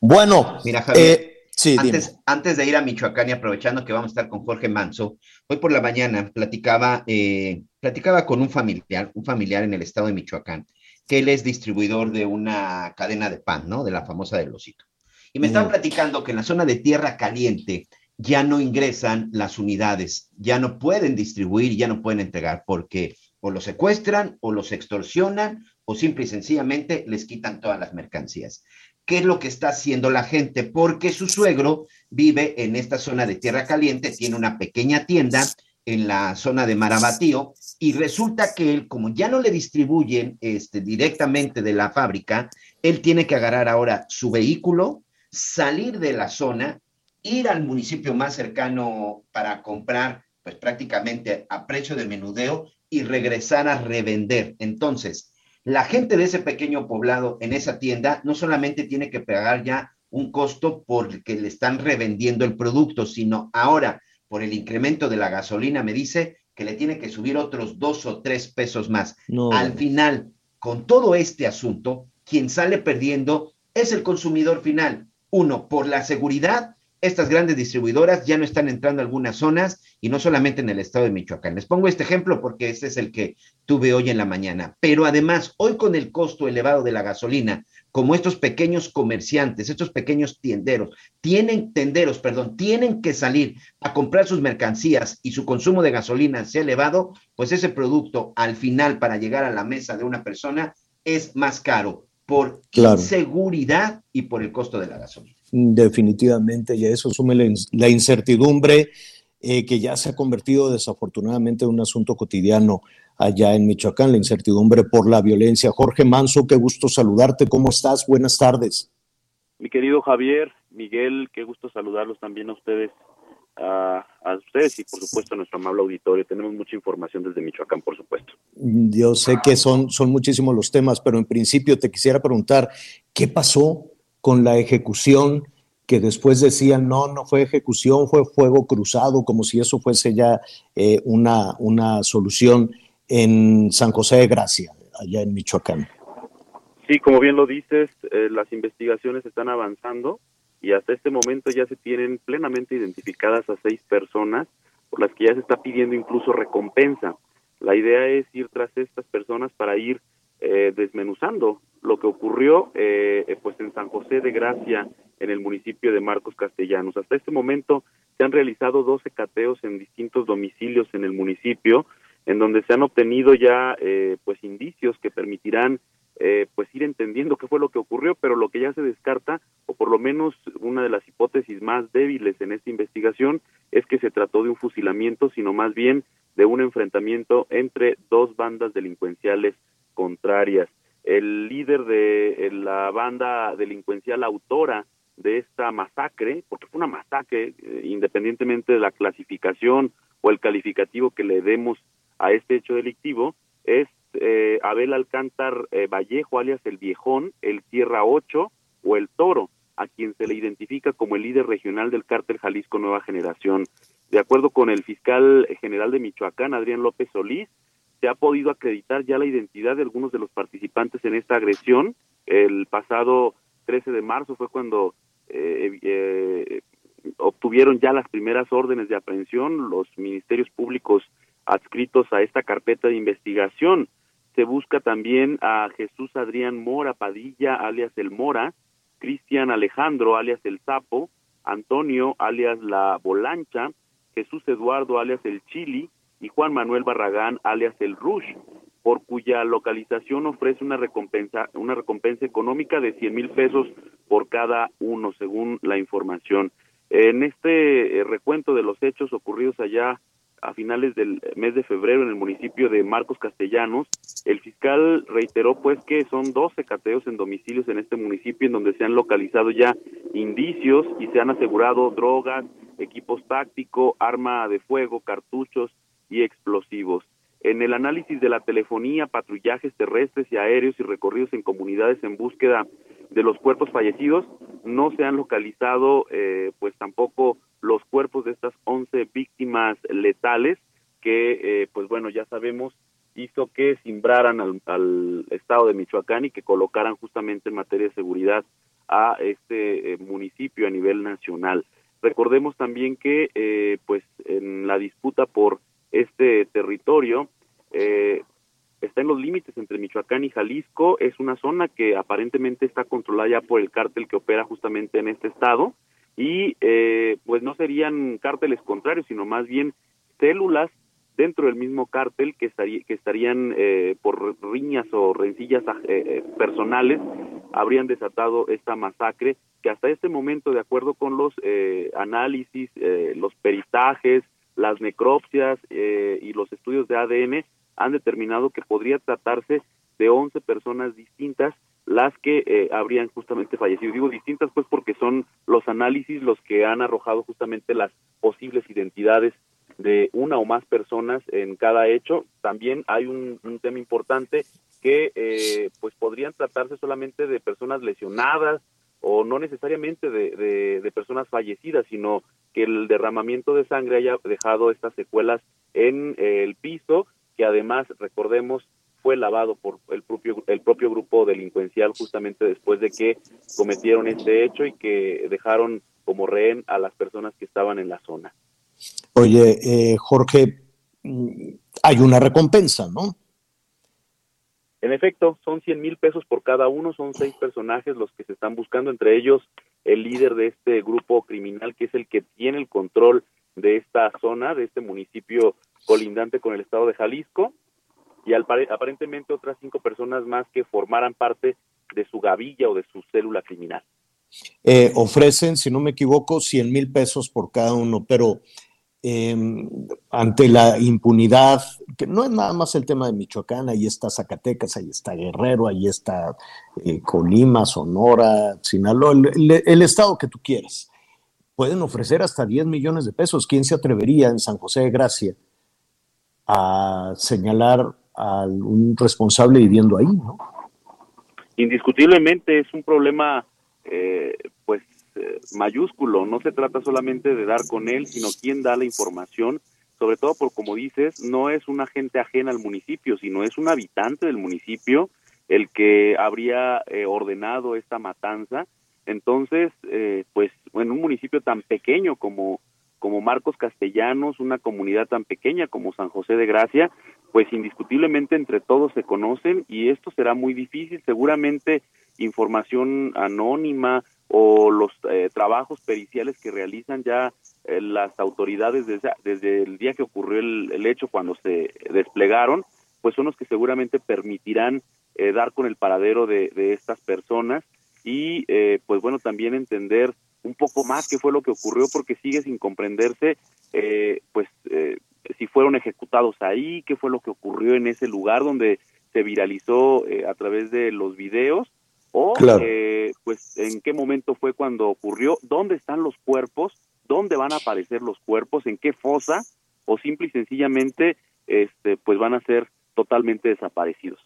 Bueno, mira, Javier, eh, sí, antes, antes, de ir a Michoacán y aprovechando que vamos a estar con Jorge Manso, hoy por la mañana platicaba, eh, platicaba con un familiar, un familiar en el estado de Michoacán, que él es distribuidor de una cadena de pan, ¿no? De la famosa del Osito. Y me estaban platicando que en la zona de tierra caliente ya no ingresan las unidades, ya no pueden distribuir, ya no pueden entregar, porque o los secuestran o los extorsionan o simple y sencillamente les quitan todas las mercancías. ¿Qué es lo que está haciendo la gente? Porque su suegro vive en esta zona de Tierra Caliente, tiene una pequeña tienda en la zona de Marabatío y resulta que él, como ya no le distribuyen este, directamente de la fábrica, él tiene que agarrar ahora su vehículo, salir de la zona, ir al municipio más cercano para comprar, pues prácticamente a precio de menudeo y regresar a revender. Entonces, la gente de ese pequeño poblado en esa tienda no solamente tiene que pagar ya un costo porque le están revendiendo el producto, sino ahora por el incremento de la gasolina me dice que le tiene que subir otros dos o tres pesos más. No. Al final, con todo este asunto, quien sale perdiendo es el consumidor final. Uno, por la seguridad, estas grandes distribuidoras ya no están entrando a algunas zonas y no solamente en el estado de Michoacán. Les pongo este ejemplo porque este es el que tuve hoy en la mañana. Pero además, hoy con el costo elevado de la gasolina, como estos pequeños comerciantes, estos pequeños tienderos, tienen tenderos, perdón, tienen que salir a comprar sus mercancías y su consumo de gasolina se ha elevado, pues ese producto al final para llegar a la mesa de una persona es más caro por Claro. inseguridad y por el costo de la gasolina. Definitivamente, y a eso sume la incertidumbre eh, que ya se ha convertido desafortunadamente en un asunto cotidiano allá en Michoacán, la incertidumbre por la violencia. Jorge Manso, qué gusto saludarte, ¿cómo estás? Buenas tardes. Mi querido Javier, Miguel, qué gusto saludarlos también a ustedes, a, a ustedes y por supuesto a nuestro amable auditorio. Tenemos mucha información desde Michoacán, por supuesto. Yo sé que son, son muchísimos los temas, pero en principio te quisiera preguntar, ¿qué pasó con la ejecución que después decían, no, no fue ejecución, fue fuego cruzado, como si eso fuese ya eh, una, una solución en San José de Gracia, allá en Michoacán? Sí, como bien lo dices, eh, las investigaciones están avanzando y hasta este momento ya se tienen plenamente identificadas a seis personas por las que ya se está pidiendo incluso recompensa. La idea es ir tras estas personas para ir eh, desmenuzando lo que ocurrió eh, eh, pues en San José de Gracia, en el municipio de Marcos Castellanos. Hasta este momento se han realizado 12 cateos en distintos domicilios en el municipio, en donde se han obtenido ya eh, pues indicios que permitirán eh, pues ir entendiendo qué fue lo que ocurrió, pero lo que ya se descarta, o por lo menos una de las hipótesis más débiles en esta investigación, es que se trató de un fusilamiento, sino más bien de un enfrentamiento entre dos bandas delincuenciales contrarias. El líder de eh, la banda delincuencial autora de esta masacre, porque fue una masacre, eh, independientemente de la clasificación o el calificativo que le demos a este hecho delictivo, es eh, Abel Alcántar Vallejo, alias el Viejón, el Tierra 8 o el Toro, a quien se le identifica como el líder regional del cártel Jalisco Nueva Generación. De acuerdo con el fiscal general de Michoacán, Adrián López Solís, se ha podido acreditar ya la identidad de algunos de los participantes en esta agresión. El pasado 13 de marzo fue cuando eh, eh, obtuvieron ya las primeras órdenes de aprehensión los ministerios públicos adscritos a esta carpeta de investigación. Se busca también a Jesús Adrián Mora Padilla, alias El Mora, Cristian Alejandro, alias El Sapo, Antonio, alias La Bolancha, Jesús Eduardo, alias El Chili, y Juan Manuel Barragán, alias El Rush, por cuya localización ofrece una recompensa, una recompensa económica de 100 mil pesos por cada uno, según la información. En este eh, recuento de los hechos ocurridos allá a finales del mes de febrero en el municipio de Marcos Castellanos, el fiscal reiteró pues que son 12 cateos en domicilios en este municipio en donde se han localizado ya indicios y se han asegurado drogas, equipos tácticos, arma de fuego, cartuchos y explosivos. En el análisis de la telefonía, patrullajes terrestres y aéreos y recorridos en comunidades en búsqueda de los cuerpos fallecidos, no se han localizado eh, pues tampoco los cuerpos de estas 11 víctimas letales que eh, pues bueno ya sabemos hizo que simbraran al, al, estado de Michoacán y que colocaran justamente en materia de seguridad a este eh, municipio a nivel nacional. Recordemos también que eh, pues en la disputa por este territorio eh, está en los límites entre Michoacán y Jalisco, es una zona que aparentemente está controlada ya por el cártel que opera justamente en este estado y eh, pues no serían cárteles contrarios, sino más bien células dentro del mismo cártel que, estaría, que estarían eh, por riñas o rencillas eh, eh, personales, habrían desatado esta masacre que hasta este momento, de acuerdo con los eh, análisis, eh, los peritajes, las necropsias eh, y los estudios de ADN, han determinado que podría tratarse de 11 personas distintas las que eh, habrían justamente fallecido. Digo distintas pues porque son los análisis los que han arrojado justamente las posibles identidades de una o más personas en cada hecho. También hay un, tema importante que eh, pues podrían tratarse solamente de personas lesionadas o no necesariamente de, de, personas fallecidas, sino el derramamiento de sangre haya dejado estas secuelas en eh, el piso, que además, recordemos, fue lavado por el propio, el propio grupo delincuencial justamente después de que cometieron este hecho y que dejaron como rehén a las personas que estaban en la zona. Oye, eh, Jorge, mm, hay una recompensa, ¿no? En efecto, son 100 mil pesos por cada uno, son seis personajes los que se están buscando, entre ellos el líder de este grupo criminal, que es el que tiene el control de esta zona, de este municipio colindante con el estado de Jalisco, y al pare- aparentemente otras cinco personas más que formaran parte de su gavilla o de su célula criminal. Eh, ofrecen, si no me equivoco, 100 mil pesos por cada uno, pero eh, ante la impunidad, que no es nada más el tema de Michoacán, ahí está Zacatecas, ahí está Guerrero, ahí está eh, Colima, Sonora, Sinaloa, el, estado que tú quieras. Pueden ofrecer hasta 10 millones de pesos. ¿Quién se atrevería en San José de Gracia a señalar a un responsable viviendo ahí, no? Indiscutiblemente es un problema eh, eh, mayúsculo, no se trata solamente de dar con él, sino quién da la información, sobre todo por como dices, no es un agente ajena al municipio, sino es un habitante del municipio el que habría eh, ordenado esta matanza. Entonces, eh, pues en un municipio tan pequeño como como Marcos Castellanos, una comunidad tan pequeña como San José de Gracia, pues indiscutiblemente entre todos se conocen y esto será muy difícil. Seguramente información anónima o los eh, trabajos periciales que realizan ya eh, las autoridades desde, desde el día que ocurrió el, el hecho, cuando se desplegaron, pues son los que seguramente permitirán eh, dar con el paradero de, de estas personas y eh, pues bueno también entender un poco más qué fue lo que ocurrió porque sigue sin comprenderse eh, pues si fueron ejecutados ahí qué fue lo que ocurrió en ese lugar donde se viralizó a través de los videos o Claro. eh, pues en qué momento fue cuando ocurrió dónde están los cuerpos dónde van a aparecer los cuerpos en qué fosa o simple y sencillamente este pues van a ser totalmente desaparecidos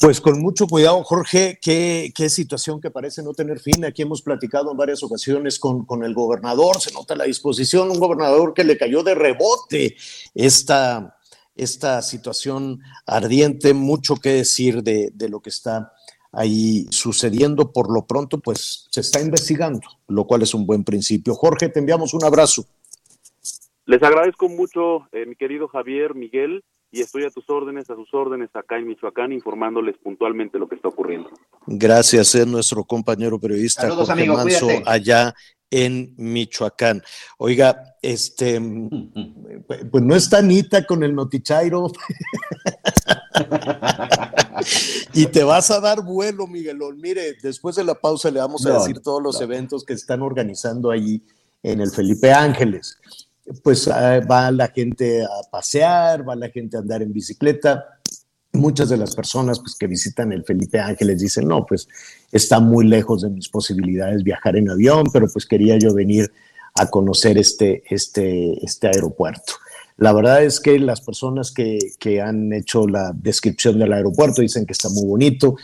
Pues con mucho cuidado, Jorge, qué, qué situación que parece no tener fin. Aquí hemos platicado en varias ocasiones con, con el gobernador, se nota la disposición, un gobernador que le cayó de rebote esta, esta situación ardiente, mucho que decir de, de lo que está ahí sucediendo. Por lo pronto, pues se está investigando, lo cual es un buen principio. Jorge, te enviamos un abrazo. Les agradezco mucho, eh, mi querido Javier, Miguel, y estoy a tus órdenes, a sus órdenes acá en Michoacán, informándoles puntualmente lo que está ocurriendo. Gracias, es nuestro compañero periodista Saludos, Jorge amigo, Manso cuídate. allá en Michoacán. Oiga, este, pues no está Anita con el Notichairo. y te vas a dar vuelo, Miguelón. Mire, después de la pausa le vamos a No, decir todos los no. eventos que están organizando allí en el Felipe Ángeles. Pues ah, va la gente a pasear, va la gente a andar en bicicleta. Muchas de las personas pues, que visitan el Felipe Ángeles dicen, no, pues está muy lejos de mis posibilidades viajar en avión, pero pues quería yo venir a conocer este, este, este aeropuerto. La verdad es que las personas que, que han hecho la descripción del aeropuerto dicen que está muy bonito.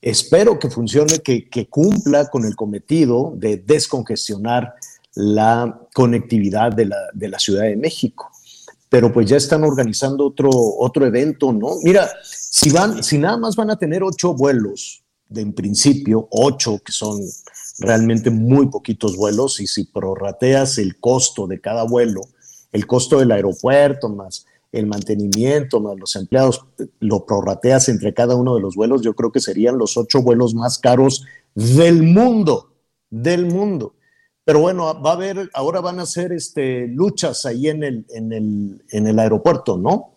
Espero que funcione, que, que cumpla con el cometido de descongestionar la conectividad de la, de la Ciudad de México. Pero pues ya están organizando otro, otro evento, ¿no? Mira, si, van, si nada más van a tener ocho vuelos, de en principio, ocho, que son realmente muy poquitos vuelos, y si prorrateas el costo de cada vuelo, el costo del aeropuerto más el mantenimiento más los empleados, lo prorrateas entre cada uno de los vuelos, yo creo que serían los ocho vuelos más caros del mundo, del mundo. Pero bueno, va a haber, ahora van a hacer este, luchas ahí en el, en el, en el aeropuerto, ¿no?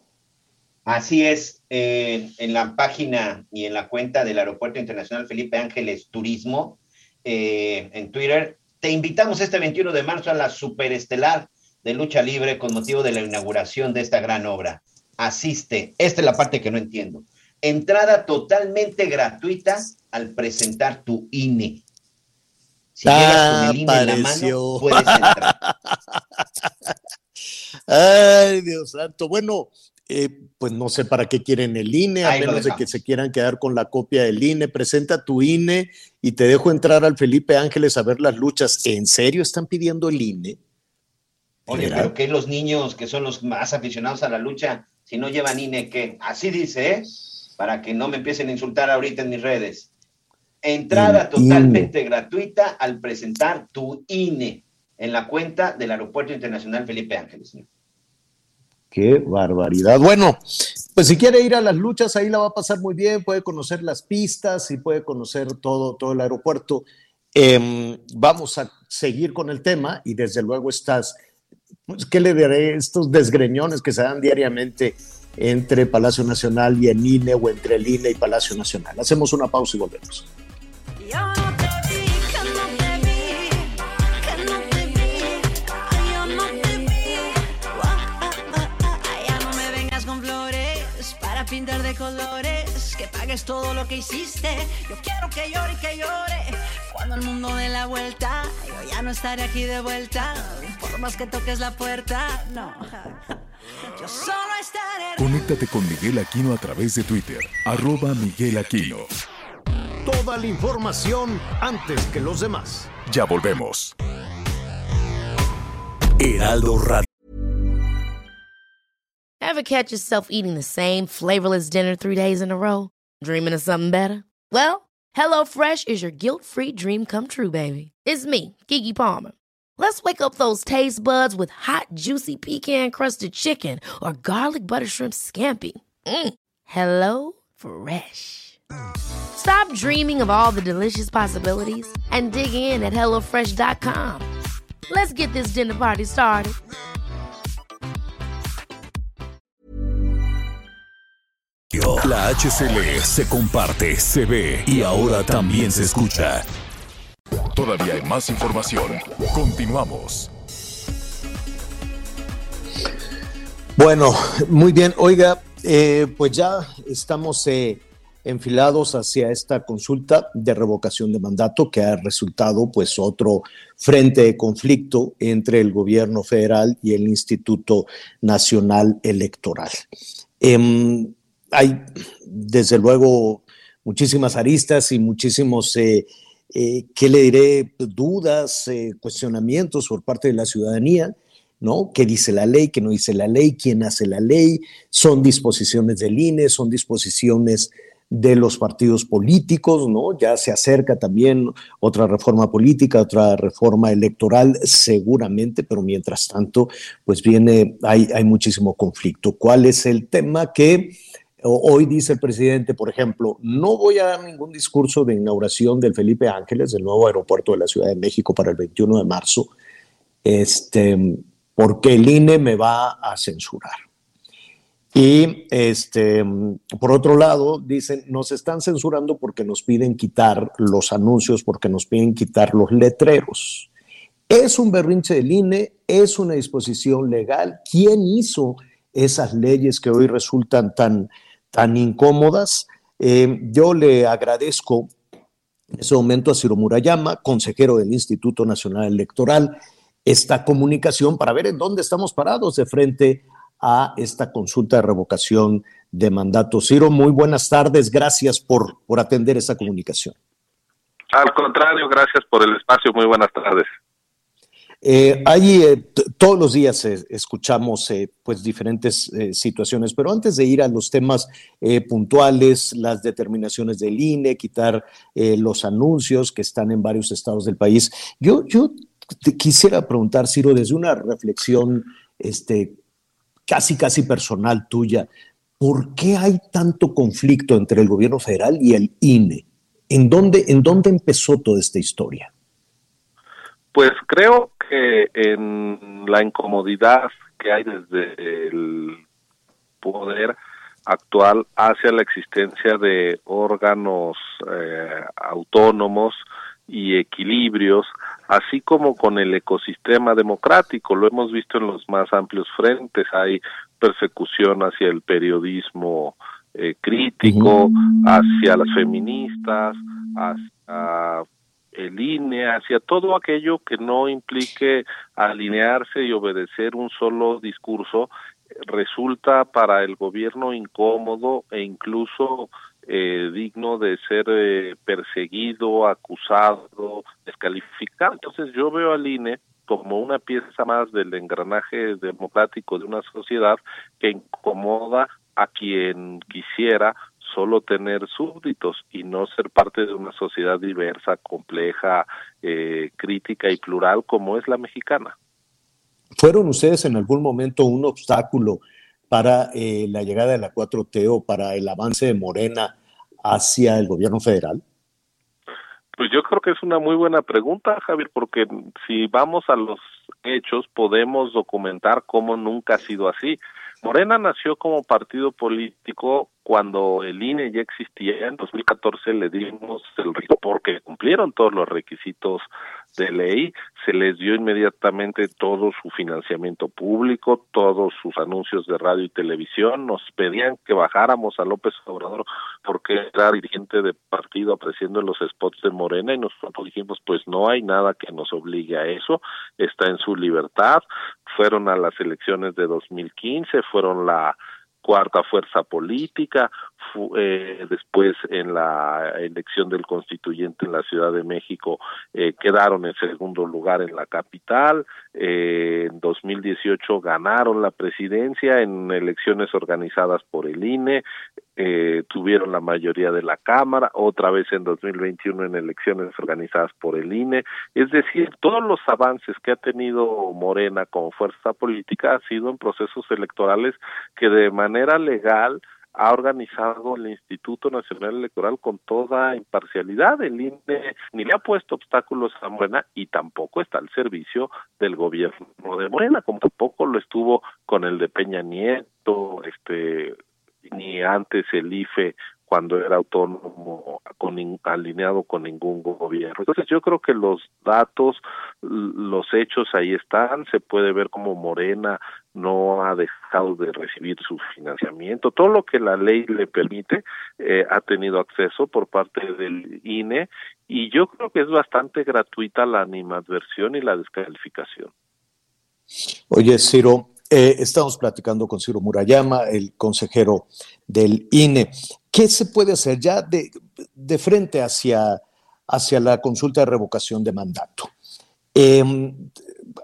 Así es, en la página y en la cuenta del Aeropuerto Internacional Felipe Ángeles Turismo, eh, en Twitter, te invitamos este 21 de marzo a la superestelar de lucha libre con motivo de la inauguración de esta gran obra. Asiste, esta es la parte que no entiendo. Entrada totalmente gratuita al presentar tu INE. Si llegas con el INE en la mano, Apareció. puedes entrar. Ay, Dios santo. Bueno, eh, pues no sé para qué quieren el INE, a Ahí menos de que se quieran quedar con la copia del INE. Presenta tu INE y te dejo entrar al Felipe Ángeles a ver las luchas. ¿En serio están pidiendo el INE? Oye, pero que los niños que son los más aficionados a la lucha, si no llevan INE, ¿qué? Así dice, ¿eh? Para que no me empiecen a insultar ahorita en mis redes. Entrada El totalmente gratuita al presentar tu INE en la cuenta del Aeropuerto Internacional Felipe Ángeles. Qué barbaridad. Bueno, pues si quiere ir a las luchas, ahí la va a pasar muy bien, puede conocer las pistas y puede conocer todo, todo el aeropuerto. Em, vamos a seguir con el tema y desde luego estas, pues, ¿qué le diré? Estos desgreñones que se dan diariamente entre Palacio Nacional y el INE o entre el INE y Palacio Nacional. Hacemos una pausa y volvemos. Pintar de colores, que pagues todo lo que hiciste. Yo quiero que llore y que llore cuando el mundo dé la vuelta. Yo ya no estaré aquí de vuelta, por más que toques la puerta, no. Yo solo estaré. Conéctate con Miguel Aquino a través de Twitter, arroba Miguel Aquino. Toda la información antes que los demás. Ya volvemos. Heraldo Radio. Ever catch yourself eating the same flavorless dinner three days in a row? Dreaming of something better? Well, HelloFresh is your guilt free dream come true, baby. It's me, Kiki Palmer. Let's wake up those taste buds with hot, juicy pecan crusted chicken or garlic butter shrimp scampi. Mm. Hello Fresh. Stop dreaming of all the delicious possibilities and dig in at HelloFresh.com. Let's get this dinner party started. La HCL se comparte, se ve y ahora también se escucha. Todavía hay más información. Continuamos. Bueno, muy bien. Oiga, eh, pues ya estamos eh, enfilados hacia esta consulta de revocación de mandato que ha resultado pues otro frente de conflicto entre el gobierno federal y el Instituto Nacional Electoral. Em, hay desde luego muchísimas aristas y muchísimos, eh, eh, ¿qué le diré? Dudas, eh, cuestionamientos por parte de la ciudadanía. ¿no? ¿Qué dice la ley? ¿Qué no dice la ley? ¿Quién hace la ley? Son disposiciones del INE, son disposiciones de los partidos políticos, ¿no? Ya se acerca también otra reforma política, otra reforma electoral, seguramente, pero mientras tanto, pues viene, hay, hay muchísimo conflicto. ¿Cuál es el tema que hoy dice el presidente, por ejemplo, no voy a dar ningún discurso de inauguración del Felipe Ángeles, del nuevo aeropuerto de la Ciudad de México para el 21 de marzo, este, porque el INE me va a censurar. Y este, por otro lado, dicen, nos están censurando porque nos piden quitar los anuncios, porque nos piden quitar los letreros. Es un berrinche del INE, es una disposición legal. ¿Quién hizo esas leyes que hoy resultan tan, tan incómodas? Eh, yo le agradezco en ese momento a Ciro Murayama, consejero del Instituto Nacional Electoral, esta comunicación para ver en dónde estamos parados de frente a esta consulta de revocación de mandato. Ciro, muy buenas tardes, gracias por, por atender esa comunicación. Al contrario, gracias por el espacio, muy buenas tardes. Eh, ahí eh, todos los días eh, escuchamos pues diferentes situaciones, pero antes de ir a los temas puntuales, las determinaciones del INE, quitar los anuncios que están en varios estados del país, yo, yo te quisiera preguntar, Ciro, desde una reflexión este, casi, casi personal tuya, ¿por qué hay tanto conflicto entre el gobierno federal y el INE? ¿En dónde, en dónde empezó toda esta historia? Pues creo que en la incomodidad que hay desde el poder actual hacia la existencia de órganos eh, autónomos y equilibrios, así como con el ecosistema democrático. Lo hemos visto en los más amplios frentes. Hay persecución hacia el periodismo eh, crítico, hacia las feministas, hacia el INE, hacia todo aquello que no implique alinearse y obedecer un solo discurso, resulta para el gobierno incómodo e incluso eh, digno de ser eh, perseguido, acusado, descalificado. Entonces yo veo al INE como una pieza más del engranaje democrático de una sociedad que incomoda a quien quisiera solo tener súbditos y no ser parte de una sociedad diversa, compleja, eh, crítica y plural como es la mexicana. ¿Fueron ustedes en algún momento un obstáculo para eh, la llegada de la 4T o para el avance de Morena hacia el gobierno federal? Pues yo creo que es una muy buena pregunta, Javier, porque si vamos a los hechos podemos documentar cómo nunca ha sido así. Morena nació como partido político cuando el INE ya existía, en 2014 le dimos el porque cumplieron todos los requisitos de ley, se les dio inmediatamente todo su financiamiento público, todos sus anuncios de radio y televisión, nos pedían que bajáramos a López Obrador porque era dirigente de partido apreciando los spots de Morena y nosotros dijimos pues no hay nada que nos obligue a eso, está en su libertad, fueron a las elecciones de 2015, fueron la cuarta fuerza política, eh, después en la elección del constituyente en la Ciudad de México eh, quedaron en segundo lugar en la capital, eh, en 2018 ganaron la presidencia en elecciones organizadas por el INE, eh, tuvieron la mayoría de la Cámara, otra vez en 2021 en elecciones organizadas por el INE. Es decir, todos los avances que ha tenido Morena como fuerza política ha sido en procesos electorales que de manera legal ha organizado el Instituto Nacional Electoral con toda imparcialidad. El INE ni le ha puesto obstáculos a Morena y tampoco está al servicio del gobierno de Morena, como tampoco lo estuvo con el de Peña Nieto, este ni antes el IFE cuando era autónomo con, alineado con ningún gobierno. Entonces yo creo que los datos, los hechos ahí están, se puede ver como Morena no ha dejado de recibir su financiamiento, todo lo que la ley le permite eh, ha tenido acceso por parte del INE y yo creo que es bastante gratuita la animadversión y la descalificación. Oye, Ciro, eh, estamos platicando con Ciro Murayama, el consejero del INE. ¿Qué se puede hacer ya de, frente hacia, hacia la consulta de revocación de mandato? Em,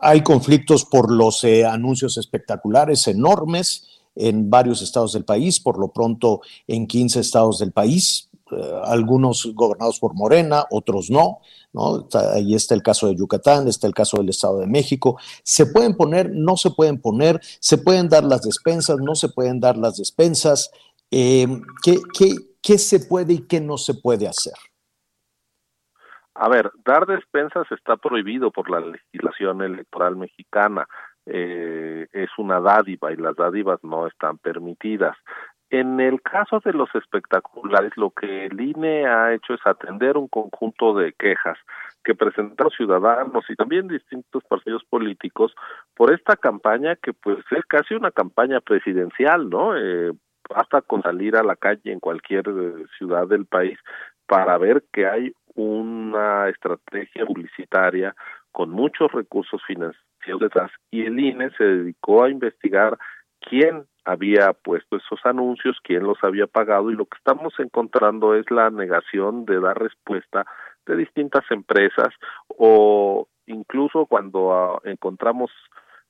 hay conflictos por los eh, anuncios espectaculares enormes en varios estados del país, por lo pronto en 15 estados del país. Eh, algunos gobernados por Morena, otros no, ¿no? ahí está el caso de Yucatán, está el caso del Estado de México. Se pueden poner, no se pueden poner, se pueden dar las despensas, no se pueden dar las despensas. Eh, ¿qué, qué, qué se puede y qué no se puede hacer? A ver, dar despensas está prohibido por la legislación electoral mexicana. Eh, es una dádiva y las dádivas no están permitidas. En el caso de los espectaculares, lo que el INE ha hecho es atender un conjunto de quejas que presentaron ciudadanos y también distintos partidos políticos por esta campaña que pues es casi una campaña presidencial, ¿no? Eh, basta con salir a la calle en cualquier eh, ciudad del país para ver que hay una estrategia publicitaria con muchos recursos financieros detrás y el INE se dedicó a investigar quién había puesto esos anuncios, quién los había pagado y lo que estamos encontrando es la negación de dar respuesta de distintas empresas o incluso cuando ah, encontramos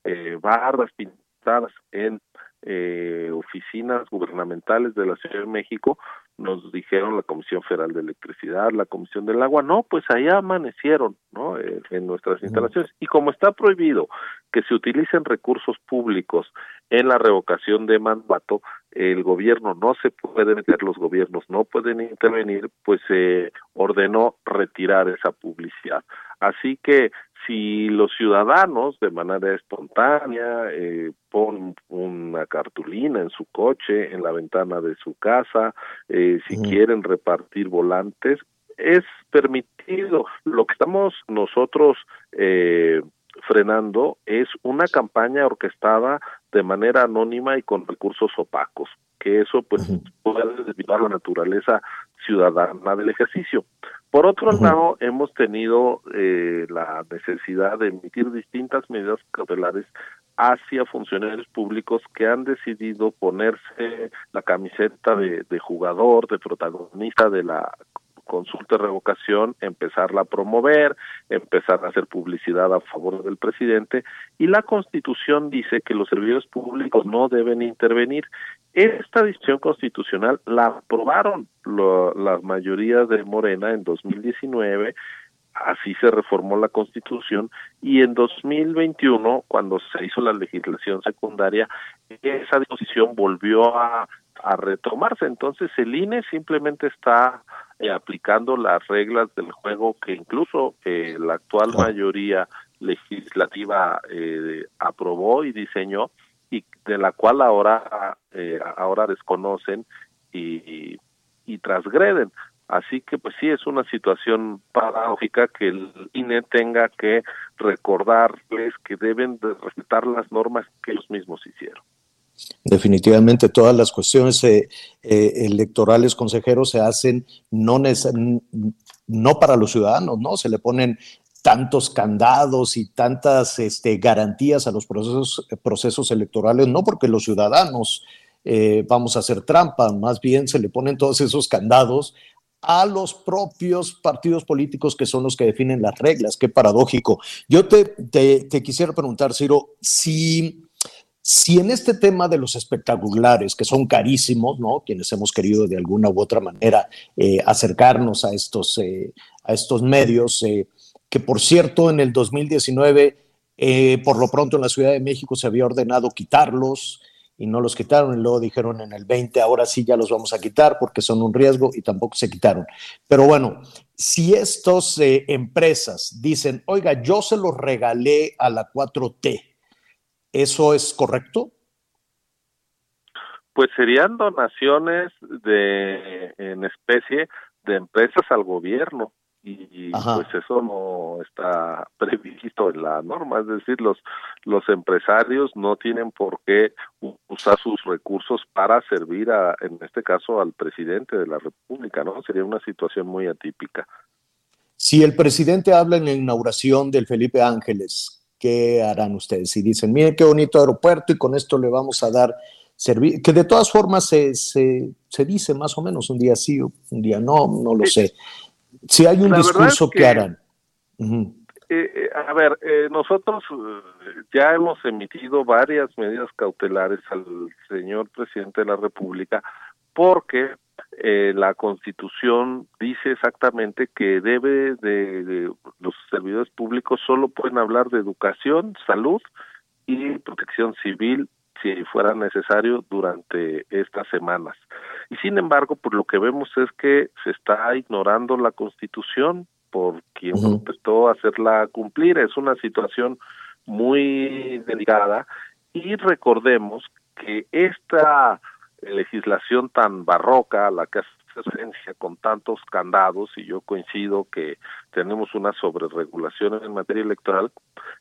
eh, barras pintadas en eh, oficinas gubernamentales de la Ciudad de México, nos dijeron la Comisión Federal de Electricidad, la Comisión del Agua, no, pues allá amanecieron, ¿no? Eh, en nuestras instalaciones. Y como está prohibido que se utilicen recursos públicos en la revocación de mandato, el gobierno no se puede meter, los gobiernos no pueden intervenir, pues se ordenó retirar esa publicidad. Así que si los ciudadanos de manera espontánea eh, ponen una cartulina en su coche, en la ventana de su casa, eh, si quieren repartir volantes, es permitido. Lo que estamos nosotros eh, frenando es una campaña orquestada de manera anónima y con recursos opacos, que eso pues puede desviar la naturaleza ciudadana del ejercicio. Por otro lado, hemos tenido eh, la necesidad de emitir distintas medidas cautelares hacia funcionarios públicos que han decidido ponerse la camiseta de, de jugador, de protagonista de la consulta de revocación, empezarla a promover, empezar a hacer publicidad a favor del presidente y la Constitución dice que los servidores públicos no deben intervenir. Esta decisión constitucional la aprobaron lo, las mayorías de Morena en 2019 así se reformó la Constitución y en 2021, cuando se hizo la legislación secundaria, esa disposición volvió a, a retomarse. Entonces el INE simplemente está eh, aplicando las reglas del juego que incluso eh, la actual mayoría legislativa eh, aprobó y diseñó y de la cual ahora eh, ahora desconocen y, y transgreden. Así que pues sí es una situación paradójica que el INE tenga que recordarles que deben de respetar las normas que ellos mismos hicieron. Definitivamente todas las cuestiones eh, eh, electorales, consejeros, se hacen no, no para los ciudadanos, ¿no? Se le ponen tantos candados y tantas este, garantías a los procesos, procesos electorales, no porque los ciudadanos eh, vamos a hacer trampa, más bien se le ponen todos esos candados a los propios partidos políticos que son los que definen las reglas. Qué paradójico. Yo te, te, quisiera preguntar, Ciro, si si en este tema de los espectaculares, que son carísimos, ¿no? Quienes hemos querido de alguna u otra manera eh, acercarnos a estos, eh, a estos medios, eh, que por cierto en el 2019, eh, por lo pronto en la Ciudad de México se había ordenado quitarlos y no los quitaron y luego dijeron en el 20, ahora sí ya los vamos a quitar porque son un riesgo y tampoco se quitaron. Pero bueno, si estas empresas dicen, oiga, yo se los regalé a la 4T, ¿Eso es correcto? Pues serían donaciones de en especie de empresas al gobierno y Ajá. pues eso no está previsto en la norma, es decir, los los empresarios no tienen por qué usar sus recursos para servir a en este caso al presidente de la República, ¿no? Sería una situación muy atípica. Si el presidente habla en la inauguración del Felipe Ángeles, ¿qué harán ustedes? Si dicen, miren qué bonito aeropuerto y con esto le vamos a dar servicio, que de todas formas se, se, se dice más o menos un día sí, un día no, no lo sé. Si hay un La discurso es que, que- harán. Eh, eh, a ver, eh, nosotros eh, ya hemos emitido varias medidas cautelares al señor presidente de la República porque eh, la Constitución dice exactamente que debe de, de- los servidores públicos solo pueden hablar de educación, salud y protección civil si fuera necesario durante estas semanas. Y sin embargo, por lo que vemos es que se está ignorando la Constitución por quien protestó hacerla cumplir. Es una situación muy delicada y recordemos que esta legislación tan barroca la que hace con tantos candados y yo coincido que tenemos una sobreregulación en materia electoral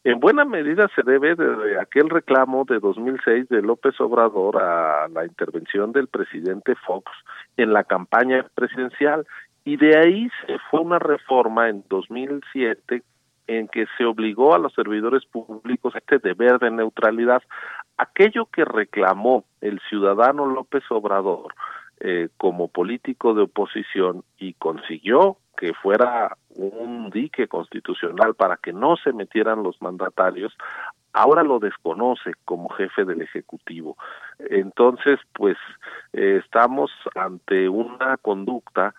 en buena medida se debe de, de aquel reclamo de 2006 de López Obrador a la intervención del presidente Fox en la campaña presidencial y de ahí se fue una reforma en 2007 en que se obligó a los servidores públicos a este deber de neutralidad. Aquello que reclamó el ciudadano López Obrador eh, como político de oposición y consiguió que fuera un dique constitucional para que no se metieran los mandatarios, ahora lo desconoce como jefe del Ejecutivo. Entonces, pues eh, estamos ante una conducta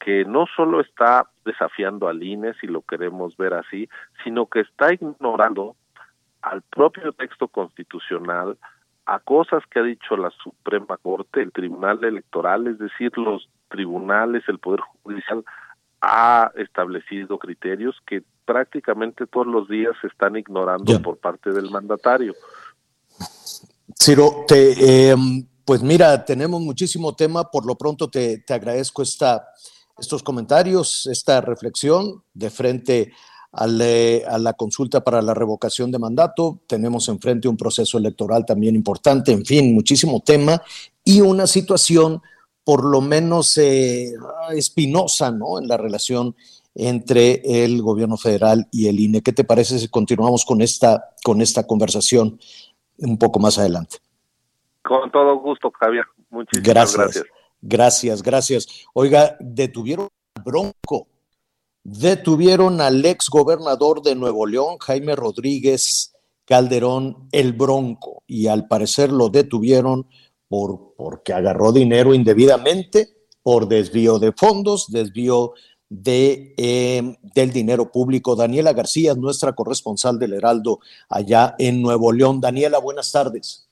que no solo está desafiando al INE, si lo queremos ver así, sino que está ignorando al propio texto constitucional, a cosas que ha dicho la Suprema Corte, el Tribunal Electoral, es decir, los tribunales, el Poder Judicial ha establecido criterios que prácticamente todos los días se están ignorando por parte del mandatario. Ciro, te, eh, pues mira, tenemos muchísimo tema. Por lo pronto te, te agradezco esta, estos comentarios, esta reflexión de frente eh, a la consulta para la revocación de mandato. Tenemos enfrente un proceso electoral también importante, en fin, muchísimo tema y una situación por lo menos eh, espinosa, ¿no? En la relación entre el gobierno federal y el INE. ¿Qué te parece si continuamos con esta, con esta conversación un poco más adelante? Con todo gusto, Javier. Muchísimas gracias. Gracias, gracias. Oiga, detuvieron a Bronco, detuvieron al ex gobernador de Nuevo León, Jaime Rodríguez Calderón, el Bronco, y al parecer lo detuvieron por, porque agarró dinero indebidamente, por desvío de fondos, desvío de, eh, del dinero público. Daniela García, nuestra corresponsal del Heraldo allá en Nuevo León. Daniela, buenas tardes.